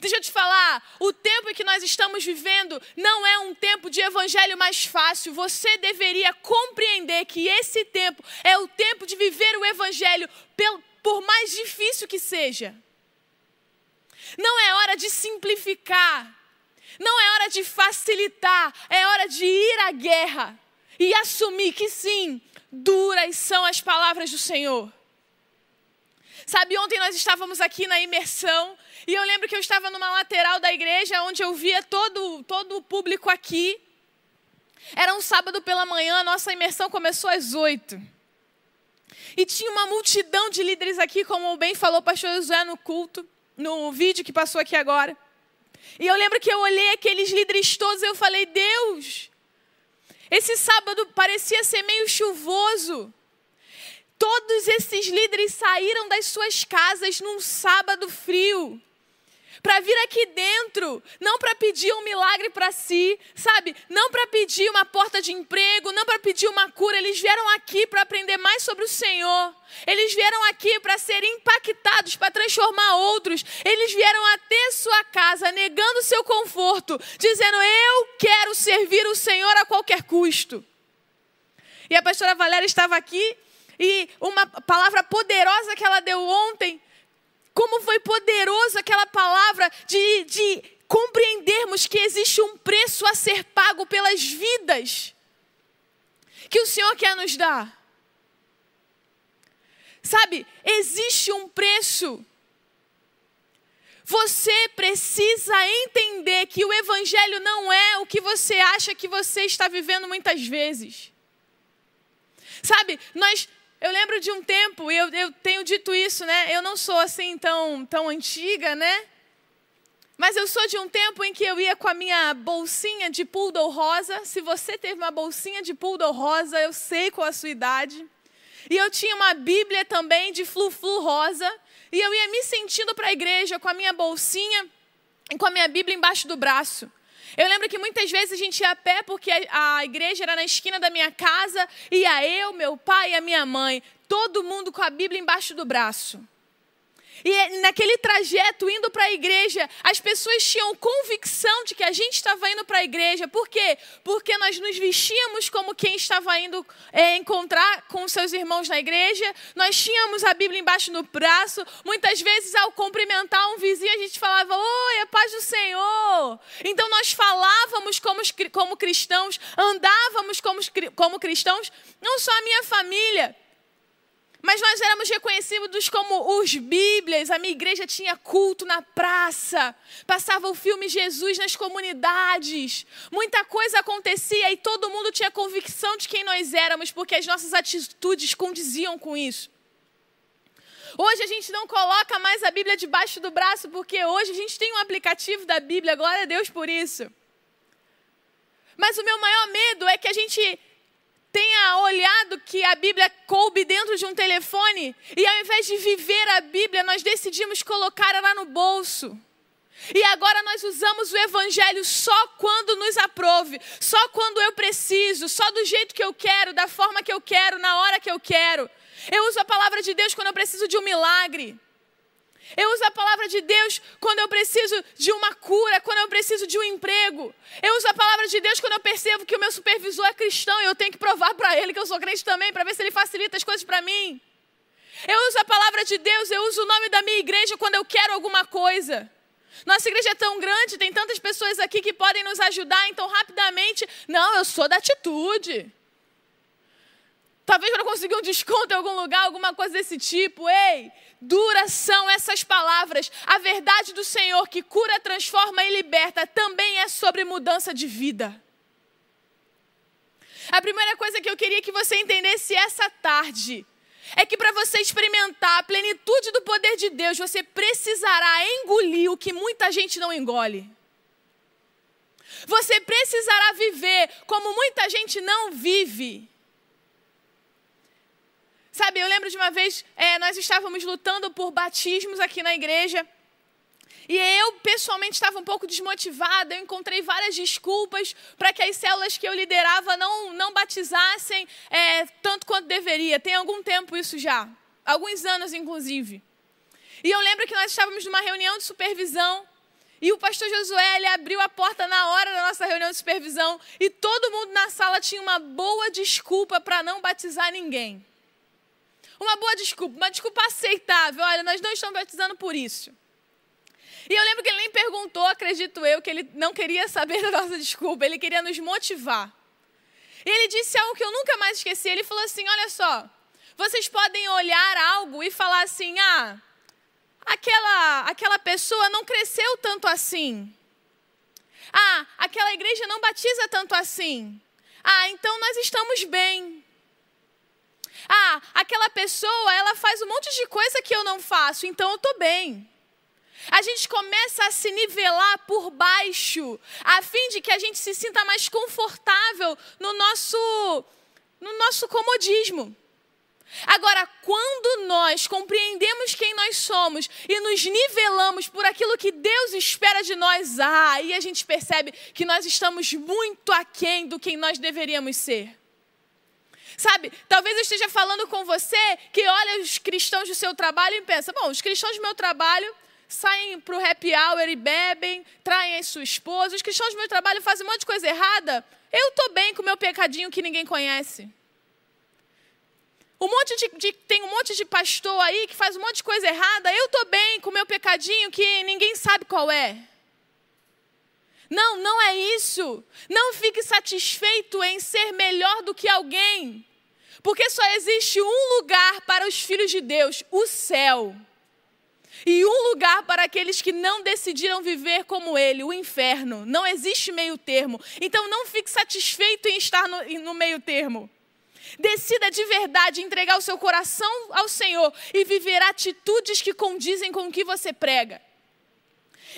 Deixa eu te falar, o tempo em que nós estamos vivendo não é um tempo de evangelho mais fácil. Você deveria compreender que esse tempo é o tempo de viver o evangelho, por mais difícil que seja. Não é hora de simplificar. Não é hora de facilitar. É hora de ir à guerra e assumir que sim, duras são as palavras do Senhor. Sabe, ontem nós estávamos aqui na imersão e eu lembro que eu estava numa lateral da igreja onde eu via todo, todo o público aqui. Era um sábado pela manhã, nossa imersão começou às oito. E tinha uma multidão de líderes aqui, como bem falou o pastor José no culto no vídeo que passou aqui agora. E eu lembro que eu olhei aqueles líderes todos e eu falei: Deus, esse sábado parecia ser meio chuvoso. Todos esses líderes saíram das suas casas num sábado frio para vir aqui dentro, não para pedir um milagre para si, sabe? Não para pedir uma porta de emprego, não para pedir uma cura. Eles vieram aqui para aprender mais sobre o Senhor. Eles vieram aqui para serem impactados, para transformar outros. Eles vieram até sua casa, negando seu conforto, dizendo: Eu quero servir o Senhor a qualquer custo. E a pastora Valéria estava aqui e uma palavra poderosa que ela deu ontem como foi poderoso aquela palavra de, de compreendermos que existe um preço a ser pago pelas vidas que o Senhor quer nos dar. Sabe, existe um preço. Você precisa entender que o Evangelho não é o que você acha que você está vivendo muitas vezes. Sabe, nós eu lembro de um tempo, e eu, eu tenho dito isso, né? Eu não sou assim tão, tão antiga, né? Mas eu sou de um tempo em que eu ia com a minha bolsinha de poodle rosa. Se você teve uma bolsinha de poodle rosa, eu sei qual a sua idade. E eu tinha uma Bíblia também de flu-flu rosa. E eu ia me sentindo para a igreja com a minha bolsinha e com a minha Bíblia embaixo do braço. Eu lembro que muitas vezes a gente ia a pé porque a igreja era na esquina da minha casa, ia eu, meu pai e a minha mãe, todo mundo com a Bíblia embaixo do braço. E naquele trajeto indo para a igreja, as pessoas tinham convicção de que a gente estava indo para a igreja. Por quê? Porque nós nos vestíamos como quem estava indo é, encontrar com seus irmãos na igreja. Nós tínhamos a Bíblia embaixo do braço. Muitas vezes, ao cumprimentar um vizinho, a gente falava: Oi, a paz do Senhor. Então nós falávamos como, como cristãos, andávamos como, como cristãos, não só a minha família mas nós éramos reconhecidos como os Bíblias. A minha igreja tinha culto na praça, passava o filme Jesus nas comunidades. Muita coisa acontecia e todo mundo tinha convicção de quem nós éramos, porque as nossas atitudes condiziam com isso. Hoje a gente não coloca mais a Bíblia debaixo do braço, porque hoje a gente tem um aplicativo da Bíblia, glória a Deus por isso. Mas o meu maior medo é que a gente tenha olhado que a Bíblia coube dentro de um telefone e ao invés de viver a Bíblia, nós decidimos colocar ela no bolso. E agora nós usamos o Evangelho só quando nos aprove, só quando eu preciso, só do jeito que eu quero, da forma que eu quero, na hora que eu quero. Eu uso a palavra de Deus quando eu preciso de um milagre. Eu uso a palavra de Deus quando eu preciso de uma cura, quando eu preciso de um emprego. Eu uso a palavra de Deus quando eu percebo que o meu supervisor é cristão e eu tenho que provar para ele que eu sou crente também, para ver se ele facilita as coisas para mim. Eu uso a palavra de Deus, eu uso o nome da minha igreja quando eu quero alguma coisa. Nossa igreja é tão grande, tem tantas pessoas aqui que podem nos ajudar, então rapidamente, não, eu sou da atitude. Talvez para conseguir um desconto em algum lugar, alguma coisa desse tipo. Ei, duras são essas palavras. A verdade do Senhor que cura, transforma e liberta também é sobre mudança de vida. A primeira coisa que eu queria que você entendesse essa tarde é que para você experimentar a plenitude do poder de Deus, você precisará engolir o que muita gente não engole. Você precisará viver como muita gente não vive. Sabe, eu lembro de uma vez, é, nós estávamos lutando por batismos aqui na igreja. E eu, pessoalmente, estava um pouco desmotivada. Eu encontrei várias desculpas para que as células que eu liderava não, não batizassem é, tanto quanto deveria. Tem algum tempo isso já. Alguns anos, inclusive. E eu lembro que nós estávamos numa reunião de supervisão. E o pastor Josué ele abriu a porta na hora da nossa reunião de supervisão. E todo mundo na sala tinha uma boa desculpa para não batizar ninguém. Uma boa desculpa, uma desculpa aceitável. Olha, nós não estamos batizando por isso. E eu lembro que ele nem perguntou, acredito eu, que ele não queria saber da nossa desculpa, ele queria nos motivar. E ele disse algo que eu nunca mais esqueci. Ele falou assim: Olha só, vocês podem olhar algo e falar assim: Ah, aquela, aquela pessoa não cresceu tanto assim. Ah, aquela igreja não batiza tanto assim. Ah, então nós estamos bem. Ah, aquela pessoa, ela faz um monte de coisa que eu não faço, então eu estou bem. A gente começa a se nivelar por baixo, a fim de que a gente se sinta mais confortável no nosso, no nosso comodismo. Agora, quando nós compreendemos quem nós somos e nos nivelamos por aquilo que Deus espera de nós, ah, aí a gente percebe que nós estamos muito aquém do quem nós deveríamos ser. Sabe, talvez eu esteja falando com você que olha os cristãos do seu trabalho e pensa: bom, os cristãos do meu trabalho saem para o happy hour e bebem, traem a sua esposa, os cristãos do meu trabalho fazem um monte de coisa errada. Eu estou bem com o meu pecadinho que ninguém conhece. Um monte de, de, tem um monte de pastor aí que faz um monte de coisa errada. Eu estou bem com o meu pecadinho que ninguém sabe qual é. Não, não é isso. Não fique satisfeito em ser melhor do que alguém. Porque só existe um lugar para os filhos de Deus: o céu. E um lugar para aqueles que não decidiram viver como ele, o inferno. Não existe meio termo. Então não fique satisfeito em estar no, no meio termo. Decida de verdade entregar o seu coração ao Senhor e viver atitudes que condizem com o que você prega.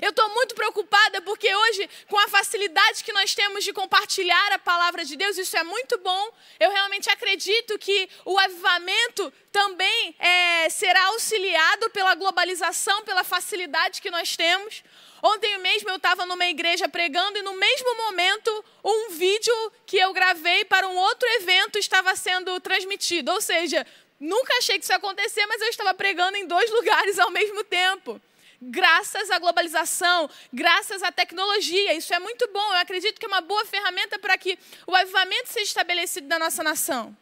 Eu estou muito preocupada porque hoje, com a facilidade que nós temos de compartilhar a palavra de Deus, isso é muito bom. Eu realmente acredito que o avivamento também é, será auxiliado pela globalização, pela facilidade que nós temos. Ontem mesmo eu estava numa igreja pregando e no mesmo momento um vídeo que eu gravei para um outro evento estava sendo transmitido. Ou seja, nunca achei que isso ia acontecer, mas eu estava pregando em dois lugares ao mesmo tempo graças à globalização, graças à tecnologia. Isso é muito bom. Eu acredito que é uma boa ferramenta para que o avivamento seja estabelecido na nossa nação.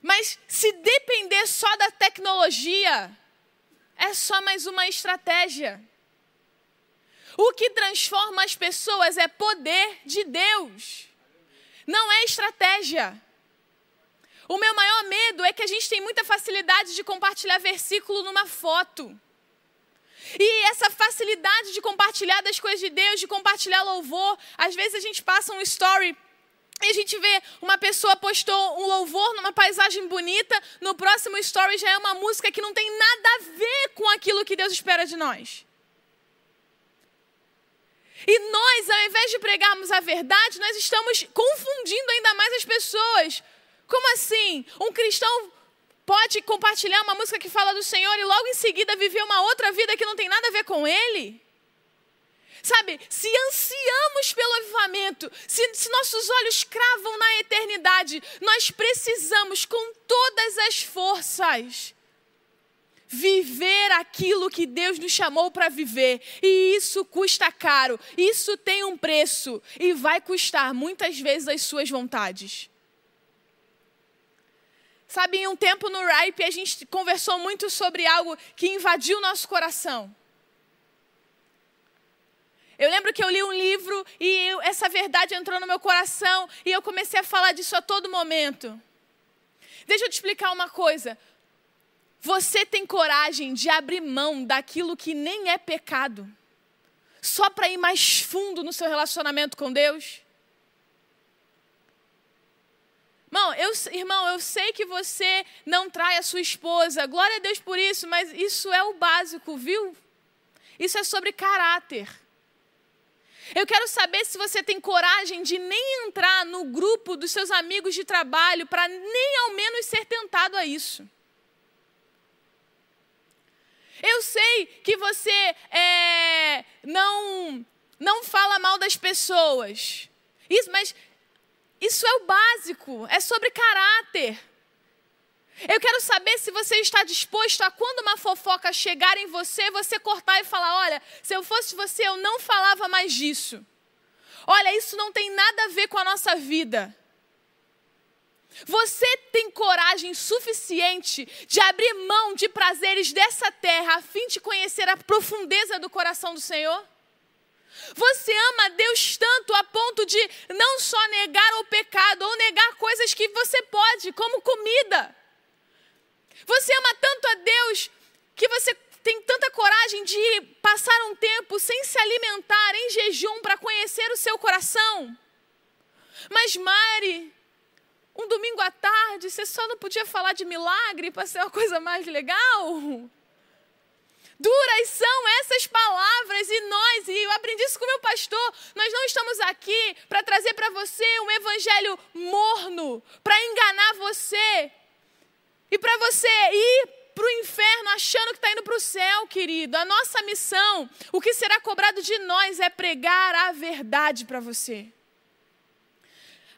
Mas se depender só da tecnologia, é só mais uma estratégia. O que transforma as pessoas é poder de Deus, não é estratégia. O meu maior medo é que a gente tem muita facilidade de compartilhar versículo numa foto. E essa facilidade de compartilhar das coisas de Deus, de compartilhar louvor, às vezes a gente passa um story e a gente vê uma pessoa postou um louvor numa paisagem bonita, no próximo story já é uma música que não tem nada a ver com aquilo que Deus espera de nós. E nós, ao invés de pregarmos a verdade, nós estamos confundindo ainda mais as pessoas. Como assim? Um cristão pode compartilhar uma música que fala do Senhor e logo em seguida viver uma outra vida que não tem nada a ver com Ele? Sabe, se ansiamos pelo avivamento, se, se, nossos olhos cravam na eternidade, nós precisamos, com todas as forças, viver aquilo que Deus nos chamou para viver. E isso custa caro, isso tem um preço e vai custar muitas vezes as suas vontades. Sabe, em um tempo no RIPE, a gente conversou muito sobre algo que invadiu nosso coração. Eu lembro que eu li um livro e eu, essa verdade entrou no meu coração e eu comecei a falar disso a todo momento. Deixa eu te explicar uma coisa. Você tem coragem de abrir mão daquilo que nem é pecado, só para ir mais fundo no seu relacionamento com Deus? Irmão eu, irmão, eu sei que você não trai a sua esposa, glória a Deus por isso, mas isso é o básico, viu? Isso é sobre caráter. Eu quero saber se você tem coragem de nem entrar no grupo dos seus amigos de trabalho para nem ao menos ser tentado a isso. Eu sei que você é, não não fala mal das pessoas. Isso, mas isso é o básico, é sobre caráter. Eu quero saber se você está disposto a, quando uma fofoca chegar em você, você cortar e falar: olha, se eu fosse você, eu não falava mais disso. Olha, isso não tem nada a ver com a nossa vida. Você tem coragem suficiente de abrir mão de prazeres dessa terra a fim de conhecer a profundeza do coração do Senhor? Você ama Deus tanto a ponto de não só negar o pecado ou negar coisas que você pode, como comida. Você ama tanto a Deus que você tem tanta coragem de passar um tempo sem se alimentar em jejum para conhecer o seu coração. Mas Mari, um domingo à tarde, você só não podia falar de milagre para ser uma coisa mais legal? Duras são essas palavras e nós, e eu aprendi isso com meu pastor, nós não estamos aqui para trazer para você um evangelho morno, para enganar você e para você ir para o inferno achando que está indo para o céu, querido. A nossa missão, o que será cobrado de nós é pregar a verdade para você.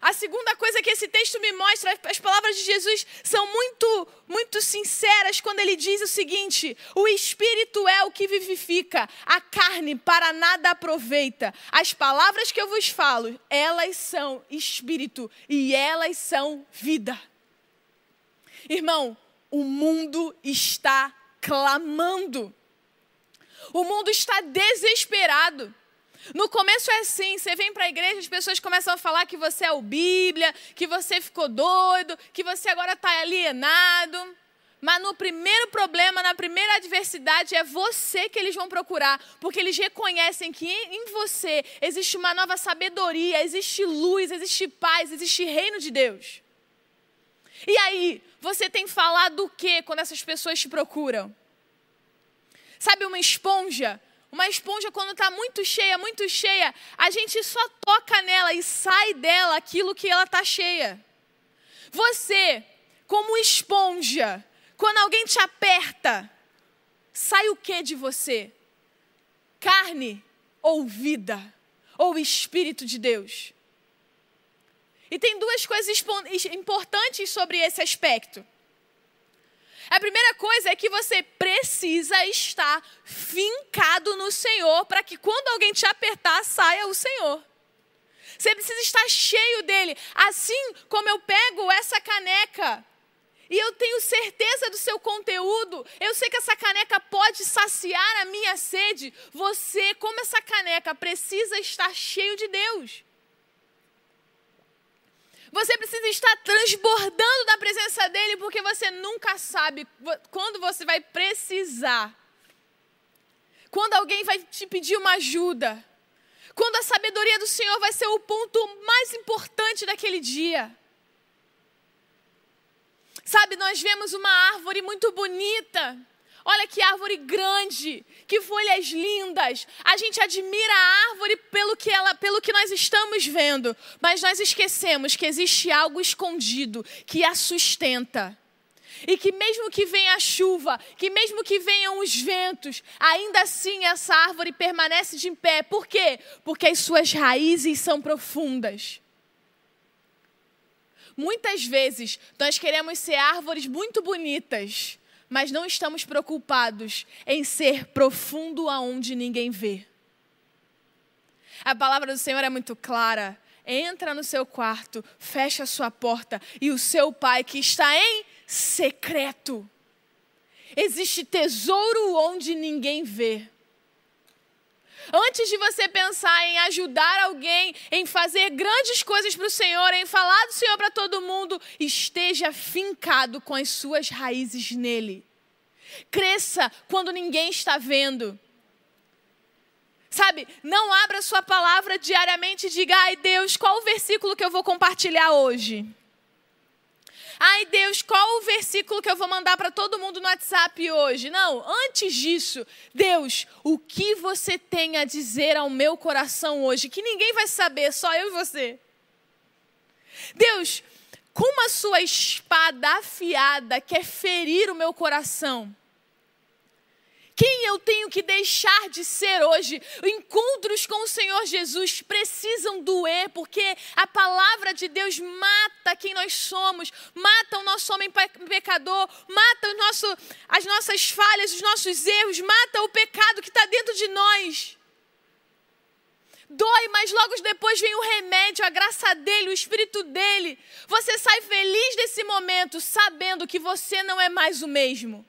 A segunda coisa que esse texto me mostra, as palavras de Jesus são muito, muito sinceras quando ele diz o seguinte: o espírito é o que vivifica, a carne para nada aproveita. As palavras que eu vos falo, elas são espírito e elas são vida. Irmão, o mundo está clamando. O mundo está desesperado. No começo é assim, você vem para a igreja, as pessoas começam a falar que você é o Bíblia, que você ficou doido, que você agora está alienado. Mas no primeiro problema, na primeira adversidade, é você que eles vão procurar, porque eles reconhecem que em você existe uma nova sabedoria, existe luz, existe paz, existe reino de Deus. E aí, você tem falado o que quando essas pessoas te procuram? Sabe uma esponja? Uma esponja, quando está muito cheia, muito cheia, a gente só toca nela e sai dela aquilo que ela está cheia. Você, como esponja, quando alguém te aperta, sai o que de você? Carne ou vida? Ou Espírito de Deus? E tem duas coisas importantes sobre esse aspecto. A primeira coisa é que você precisa estar fincado no Senhor para que quando alguém te apertar, saia o Senhor. Você precisa estar cheio dele. Assim como eu pego essa caneca e eu tenho certeza do seu conteúdo, eu sei que essa caneca pode saciar a minha sede. Você, como essa caneca, precisa estar cheio de Deus. Você precisa estar transbordando da presença dele, porque você nunca sabe quando você vai precisar. Quando alguém vai te pedir uma ajuda. Quando a sabedoria do Senhor vai ser o ponto mais importante daquele dia. Sabe, nós vemos uma árvore muito bonita Olha que árvore grande, que folhas lindas. A gente admira a árvore pelo que ela, pelo que nós estamos vendo, mas nós esquecemos que existe algo escondido que a sustenta. E que mesmo que venha a chuva, que mesmo que venham os ventos, ainda assim essa árvore permanece de pé. Por quê? Porque as suas raízes são profundas. Muitas vezes nós queremos ser árvores muito bonitas, mas não estamos preocupados em ser profundo aonde ninguém vê. A palavra do Senhor é muito clara. Entra no seu quarto, fecha a sua porta e o seu pai que está em secreto. Existe tesouro onde ninguém vê. Antes de você pensar em ajudar alguém, em fazer grandes coisas para o Senhor, em falar do Senhor para todo mundo, esteja fincado com as suas raízes nele. Cresça quando ninguém está vendo. Sabe, não abra sua palavra diariamente e diga: ai Deus, qual o versículo que eu vou compartilhar hoje? Ai Deus, qual o versículo que eu vou mandar para todo mundo no WhatsApp hoje? Não, antes disso, Deus, o que você tem a dizer ao meu coração hoje? Que ninguém vai saber, só eu e você. Deus, como a sua espada afiada quer ferir o meu coração? Quem eu tenho que deixar de ser hoje? Encontros com o Senhor Jesus precisam doer, porque a palavra de Deus mata quem nós somos, mata o nosso homem pecador, mata nosso, as nossas falhas, os nossos erros, mata o pecado que está dentro de nós. Dói, mas logo depois vem o remédio, a graça dele, o espírito dele. Você sai feliz desse momento, sabendo que você não é mais o mesmo.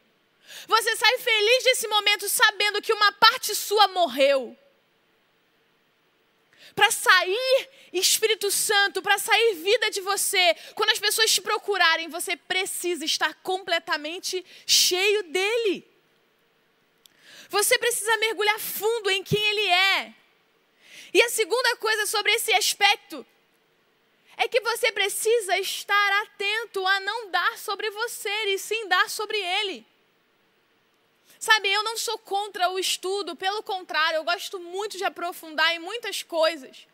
Você sai feliz desse momento, sabendo que uma parte sua morreu. Para sair Espírito Santo, para sair vida de você, quando as pessoas te procurarem, você precisa estar completamente cheio dele. Você precisa mergulhar fundo em quem ele é. E a segunda coisa sobre esse aspecto é que você precisa estar atento a não dar sobre você e sim dar sobre ele. Sabe, eu não sou contra o estudo, pelo contrário, eu gosto muito de aprofundar em muitas coisas.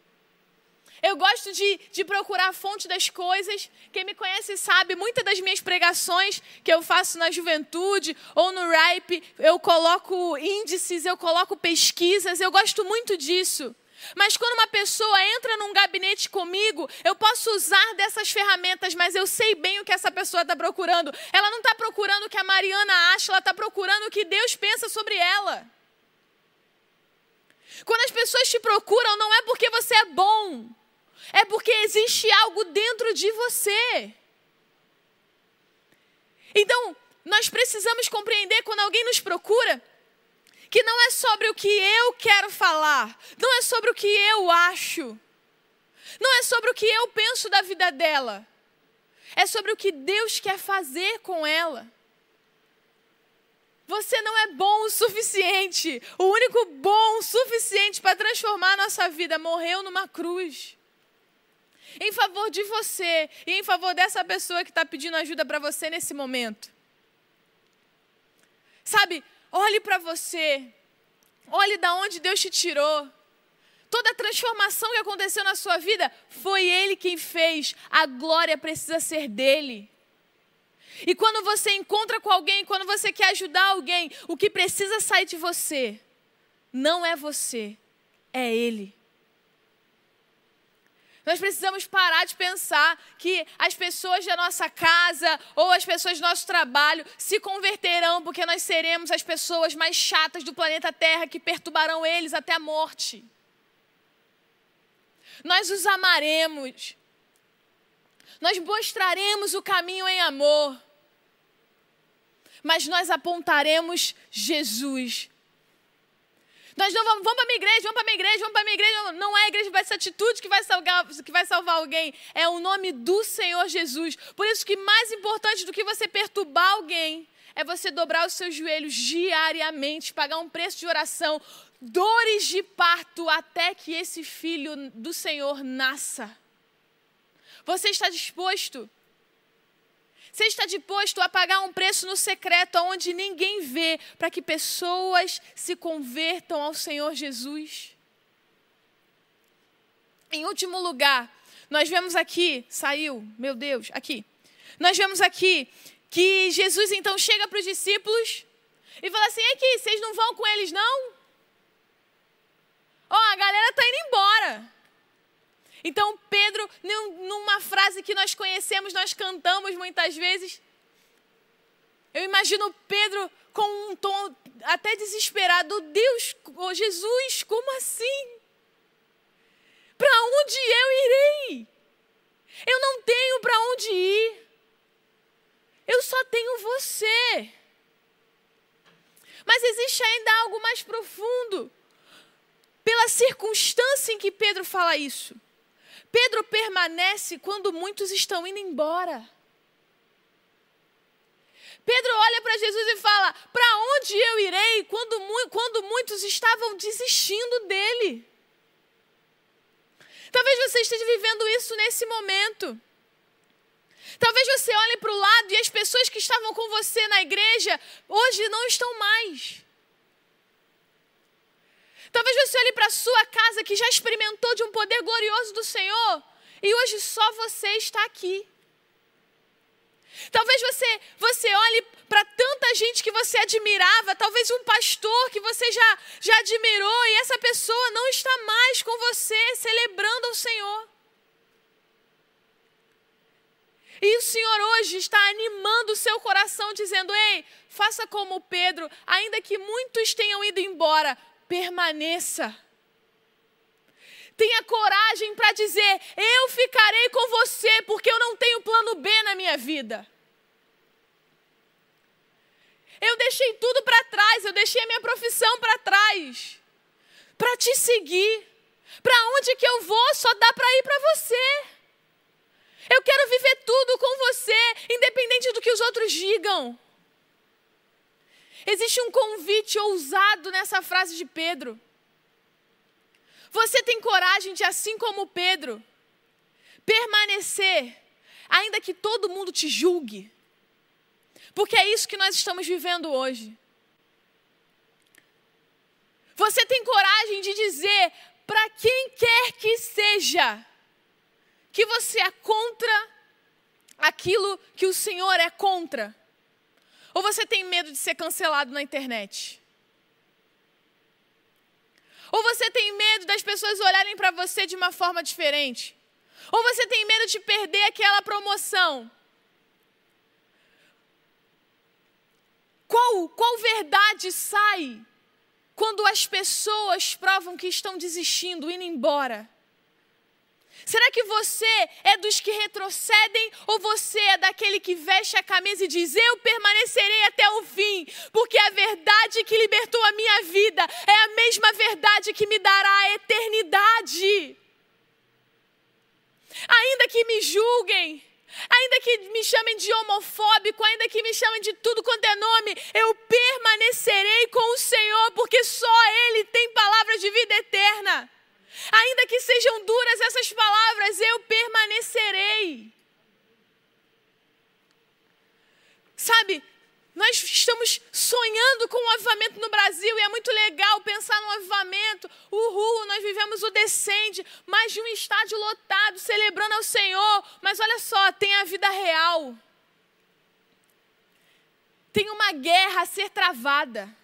Eu gosto de, de procurar a fonte das coisas. Quem me conhece sabe, muitas das minhas pregações que eu faço na juventude ou no RIPE, eu coloco índices, eu coloco pesquisas, eu gosto muito disso. Mas quando uma pessoa entra num gabinete comigo, eu posso usar dessas ferramentas, mas eu sei bem o que essa pessoa está procurando. Ela não está procurando o que a Mariana acha, ela está procurando o que Deus pensa sobre ela. Quando as pessoas te procuram, não é porque você é bom, é porque existe algo dentro de você. Então, nós precisamos compreender quando alguém nos procura que não é sobre o que eu quero falar, não é sobre o que eu acho, não é sobre o que eu penso da vida dela, é sobre o que Deus quer fazer com ela. Você não é bom o suficiente. O único bom o suficiente para transformar a nossa vida morreu numa cruz. Em favor de você e em favor dessa pessoa que está pedindo ajuda para você nesse momento. Sabe, Olhe para você. Olhe da onde Deus te tirou. Toda a transformação que aconteceu na sua vida foi Ele quem fez. A glória precisa ser dele. E quando você encontra com alguém, quando você quer ajudar alguém, o que precisa sair de você não é você, é Ele. Nós precisamos parar de pensar que as pessoas da nossa casa ou as pessoas do nosso trabalho se converterão porque nós seremos as pessoas mais chatas do planeta Terra que perturbarão eles até a morte. Nós os amaremos. Nós mostraremos o caminho em amor. Mas nós apontaremos Jesus nós não vamos, vamos para minha igreja, vamos para minha igreja, vamos para minha igreja. Não é a igreja essa atitude que vai, salvar, que vai salvar alguém. É o nome do Senhor Jesus. Por isso que mais importante do que você perturbar alguém é você dobrar os seus joelhos diariamente, pagar um preço de oração, dores de parto até que esse filho do Senhor nasça. Você está disposto? Você está disposto a pagar um preço no secreto, onde ninguém vê, para que pessoas se convertam ao Senhor Jesus? Em último lugar, nós vemos aqui, saiu, meu Deus, aqui. Nós vemos aqui que Jesus então chega para os discípulos e fala assim: aqui, vocês não vão com eles, não? Ó, oh, a galera está indo embora. Então, Pedro, numa frase que nós conhecemos, nós cantamos muitas vezes. Eu imagino Pedro com um tom até desesperado: Deus, oh Jesus, como assim? Para onde eu irei? Eu não tenho para onde ir. Eu só tenho você. Mas existe ainda algo mais profundo. Pela circunstância em que Pedro fala isso. Pedro permanece quando muitos estão indo embora. Pedro olha para Jesus e fala: Para onde eu irei quando, quando muitos estavam desistindo dele? Talvez você esteja vivendo isso nesse momento. Talvez você olhe para o lado e as pessoas que estavam com você na igreja hoje não estão mais. Talvez você olhe para a sua casa que já experimentou de um poder glorioso do Senhor e hoje só você está aqui. Talvez você, você olhe para tanta gente que você admirava, talvez um pastor que você já, já admirou e essa pessoa não está mais com você celebrando ao Senhor. E o Senhor hoje está animando o seu coração, dizendo: Ei, faça como Pedro, ainda que muitos tenham ido embora, permaneça. Tenha coragem para dizer: Eu ficarei com você, porque eu não tenho plano B na minha vida. Eu deixei tudo para trás, eu deixei a minha profissão para trás, para te seguir. Para onde que eu vou, só dá para ir para você. Eu quero viver tudo com você, independente do que os outros digam. Existe um convite ousado nessa frase de Pedro. Você tem coragem de, assim como Pedro, permanecer, ainda que todo mundo te julgue. Porque é isso que nós estamos vivendo hoje. Você tem coragem de dizer para quem quer que seja que você é contra aquilo que o Senhor é contra? Ou você tem medo de ser cancelado na internet? Ou você tem medo das pessoas olharem para você de uma forma diferente? Ou você tem medo de perder aquela promoção? Qual, qual verdade sai quando as pessoas provam que estão desistindo, indo embora? Será que você é dos que retrocedem ou você é daquele que veste a camisa e diz: Eu permanecerei até o fim, porque a verdade que libertou a minha vida é a mesma verdade que me dará a eternidade? Ainda que me julguem, ainda que me chamem de homofóbico, ainda que me chamem de tudo quanto é nome, eu permanecerei com o Senhor, porque só Ele tem palavras de vida eterna. Ainda que sejam duras essas palavras, eu permanecerei. Sabe, nós estamos sonhando com um avivamento no Brasil e é muito legal pensar no avivamento. Uhul, nós vivemos o descende, mais de um estádio lotado, celebrando ao Senhor. Mas olha só, tem a vida real. Tem uma guerra a ser travada.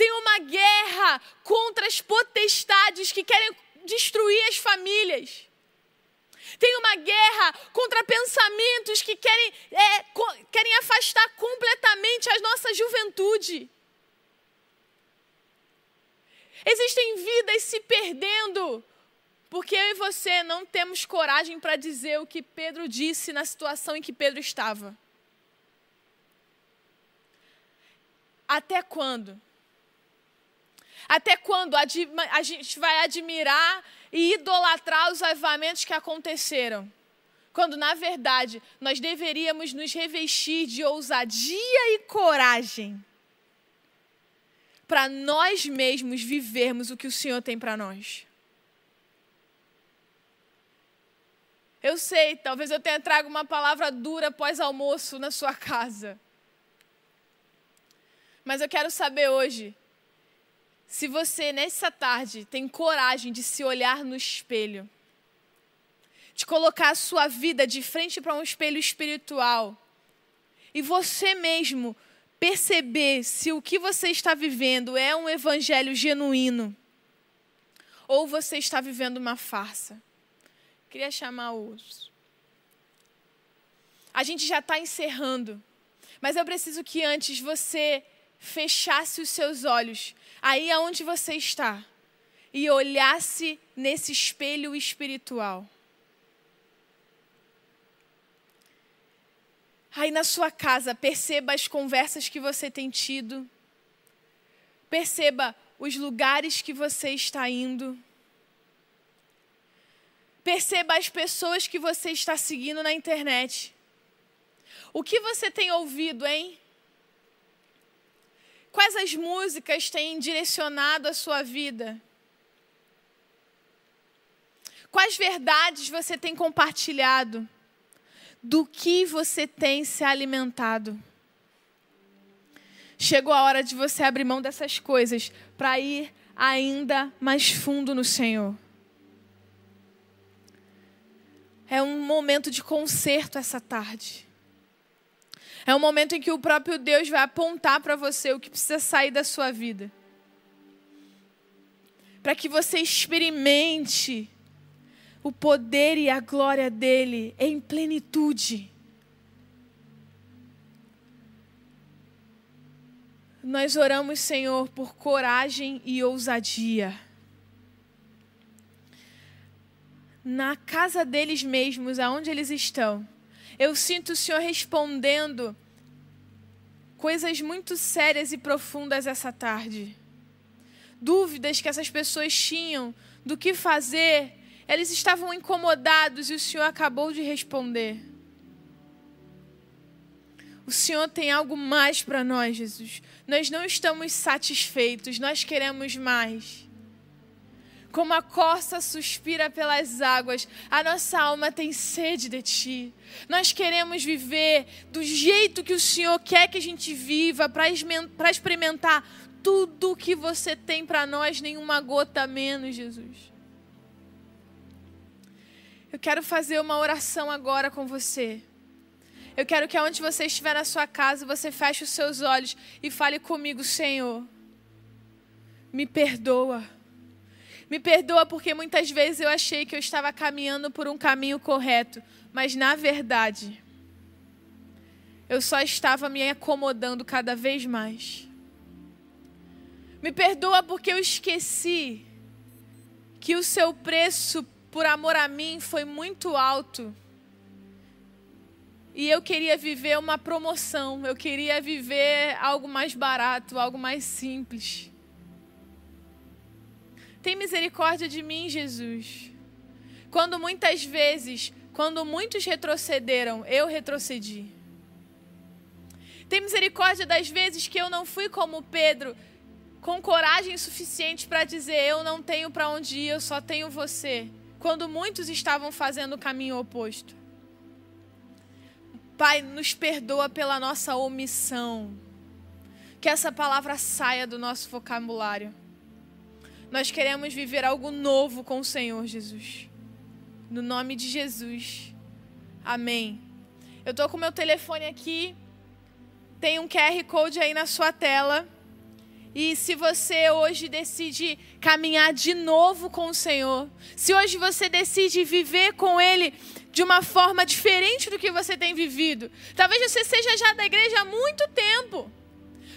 Tem uma guerra contra as potestades que querem destruir as famílias. Tem uma guerra contra pensamentos que querem, é, co querem afastar completamente a nossa juventude. Existem vidas se perdendo porque eu e você não temos coragem para dizer o que Pedro disse na situação em que Pedro estava. Até quando? Até quando a gente vai admirar e idolatrar os avivamentos que aconteceram? Quando, na verdade, nós deveríamos nos revestir de ousadia e coragem para nós mesmos vivermos o que o Senhor tem para nós. Eu sei, talvez eu tenha trago uma palavra dura pós-almoço na sua casa. Mas eu quero saber hoje se você, nessa tarde, tem coragem de se olhar no espelho, de colocar a sua vida de frente para um espelho espiritual, e você mesmo perceber se o que você está vivendo é um evangelho genuíno, ou você está vivendo uma farsa. Queria chamar os. A gente já está encerrando, mas eu preciso que antes você fechasse os seus olhos aí aonde você está e olhasse nesse espelho espiritual. Aí na sua casa, perceba as conversas que você tem tido. Perceba os lugares que você está indo. Perceba as pessoas que você está seguindo na internet. O que você tem ouvido, hein? Quais as músicas têm direcionado a sua vida? Quais verdades você tem compartilhado? Do que você tem se alimentado? Chegou a hora de você abrir mão dessas coisas para ir ainda mais fundo no Senhor. é um momento de conserto essa tarde. É um momento em que o próprio Deus vai apontar para você o que precisa sair da sua vida. Para que você experimente o poder e a glória dele em plenitude. Nós oramos, Senhor, por coragem e ousadia. Na casa deles mesmos, aonde eles estão, eu sinto o Senhor respondendo coisas muito sérias e profundas essa tarde. Dúvidas que essas pessoas tinham do que fazer, eles estavam incomodados e o Senhor acabou de responder. O Senhor tem algo mais para nós, Jesus. Nós não estamos satisfeitos, nós queremos mais. Como a corça suspira pelas águas, a nossa alma tem sede de ti. Nós queremos viver do jeito que o Senhor quer que a gente viva, para experimentar tudo que você tem para nós, nenhuma gota menos, Jesus. Eu quero fazer uma oração agora com você. Eu quero que aonde você estiver na sua casa, você feche os seus olhos e fale comigo, Senhor. Me perdoa. Me perdoa porque muitas vezes eu achei que eu estava caminhando por um caminho correto, mas na verdade, eu só estava me acomodando cada vez mais. Me perdoa porque eu esqueci que o seu preço por amor a mim foi muito alto e eu queria viver uma promoção, eu queria viver algo mais barato, algo mais simples. Tem misericórdia de mim, Jesus. Quando muitas vezes, quando muitos retrocederam, eu retrocedi. Tem misericórdia das vezes que eu não fui como Pedro, com coragem suficiente para dizer: Eu não tenho para onde ir, eu só tenho você. Quando muitos estavam fazendo o caminho oposto. Pai, nos perdoa pela nossa omissão. Que essa palavra saia do nosso vocabulário. Nós queremos viver algo novo com o Senhor Jesus. No nome de Jesus. Amém. Eu estou com meu telefone aqui. Tem um QR Code aí na sua tela. E se você hoje decide caminhar de novo com o Senhor, se hoje você decide viver com Ele de uma forma diferente do que você tem vivido. Talvez você seja já da igreja há muito tempo,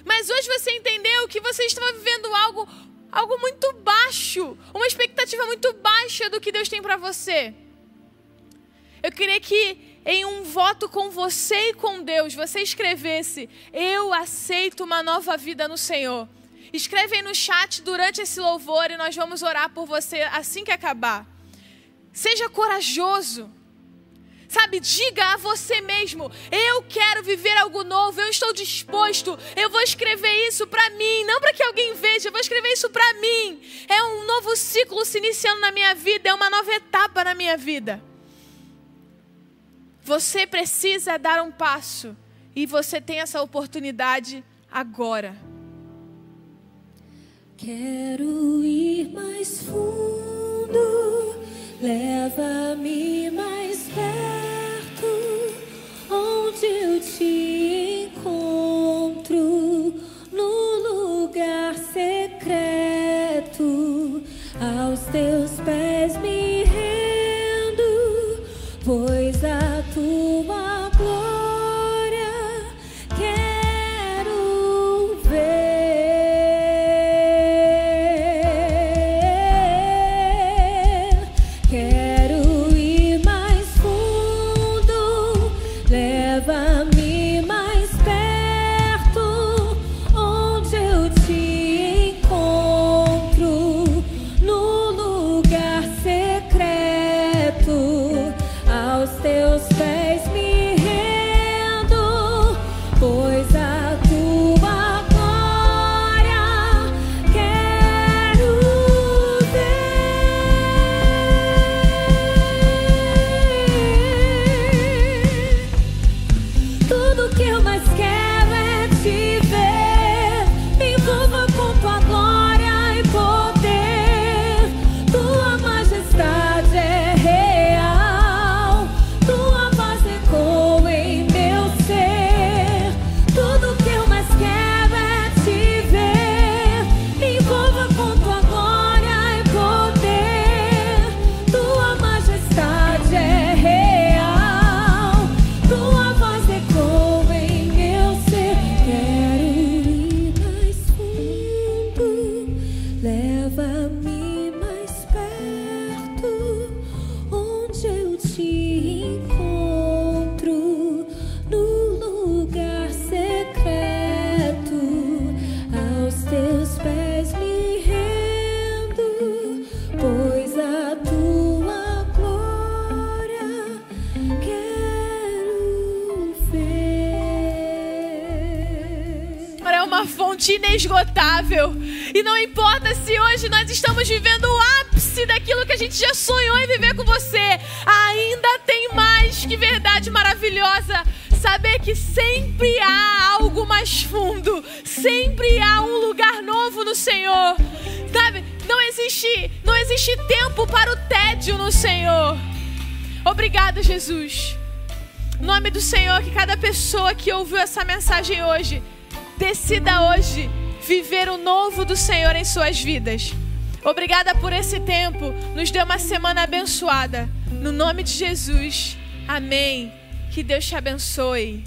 mas hoje você entendeu que você estava vivendo algo, algo muito baixo, uma expectativa muito baixa do que Deus tem para você. Eu queria que em um voto com você e com Deus, você escrevesse: Eu aceito uma nova vida no Senhor. Escreve aí no chat durante esse louvor e nós vamos orar por você assim que acabar. Seja corajoso. Sabe, diga a você mesmo: eu quero viver algo novo, eu estou disposto, eu vou escrever isso para mim, não para que alguém veja, eu vou escrever isso para mim. É um novo ciclo se iniciando na minha vida, é uma nova etapa na minha vida. Você precisa dar um passo e você tem essa oportunidade agora. Quero ir mais fundo, leva-me mais perto, eu te encontro, no lugar secreto, aos teus pés gente já sonhou em viver com você, ainda tem mais que verdade maravilhosa. Saber que sempre há algo mais fundo, sempre há um lugar novo no Senhor. Sabe? Não existe, não existe tempo para o tédio no Senhor. Obrigado, Jesus. Em nome do Senhor, que cada pessoa que ouviu essa mensagem hoje decida hoje viver o novo do Senhor em suas vidas. Obrigada por esse tempo. Nos deu uma semana abençoada. No nome de Jesus. Amém. Que Deus te abençoe.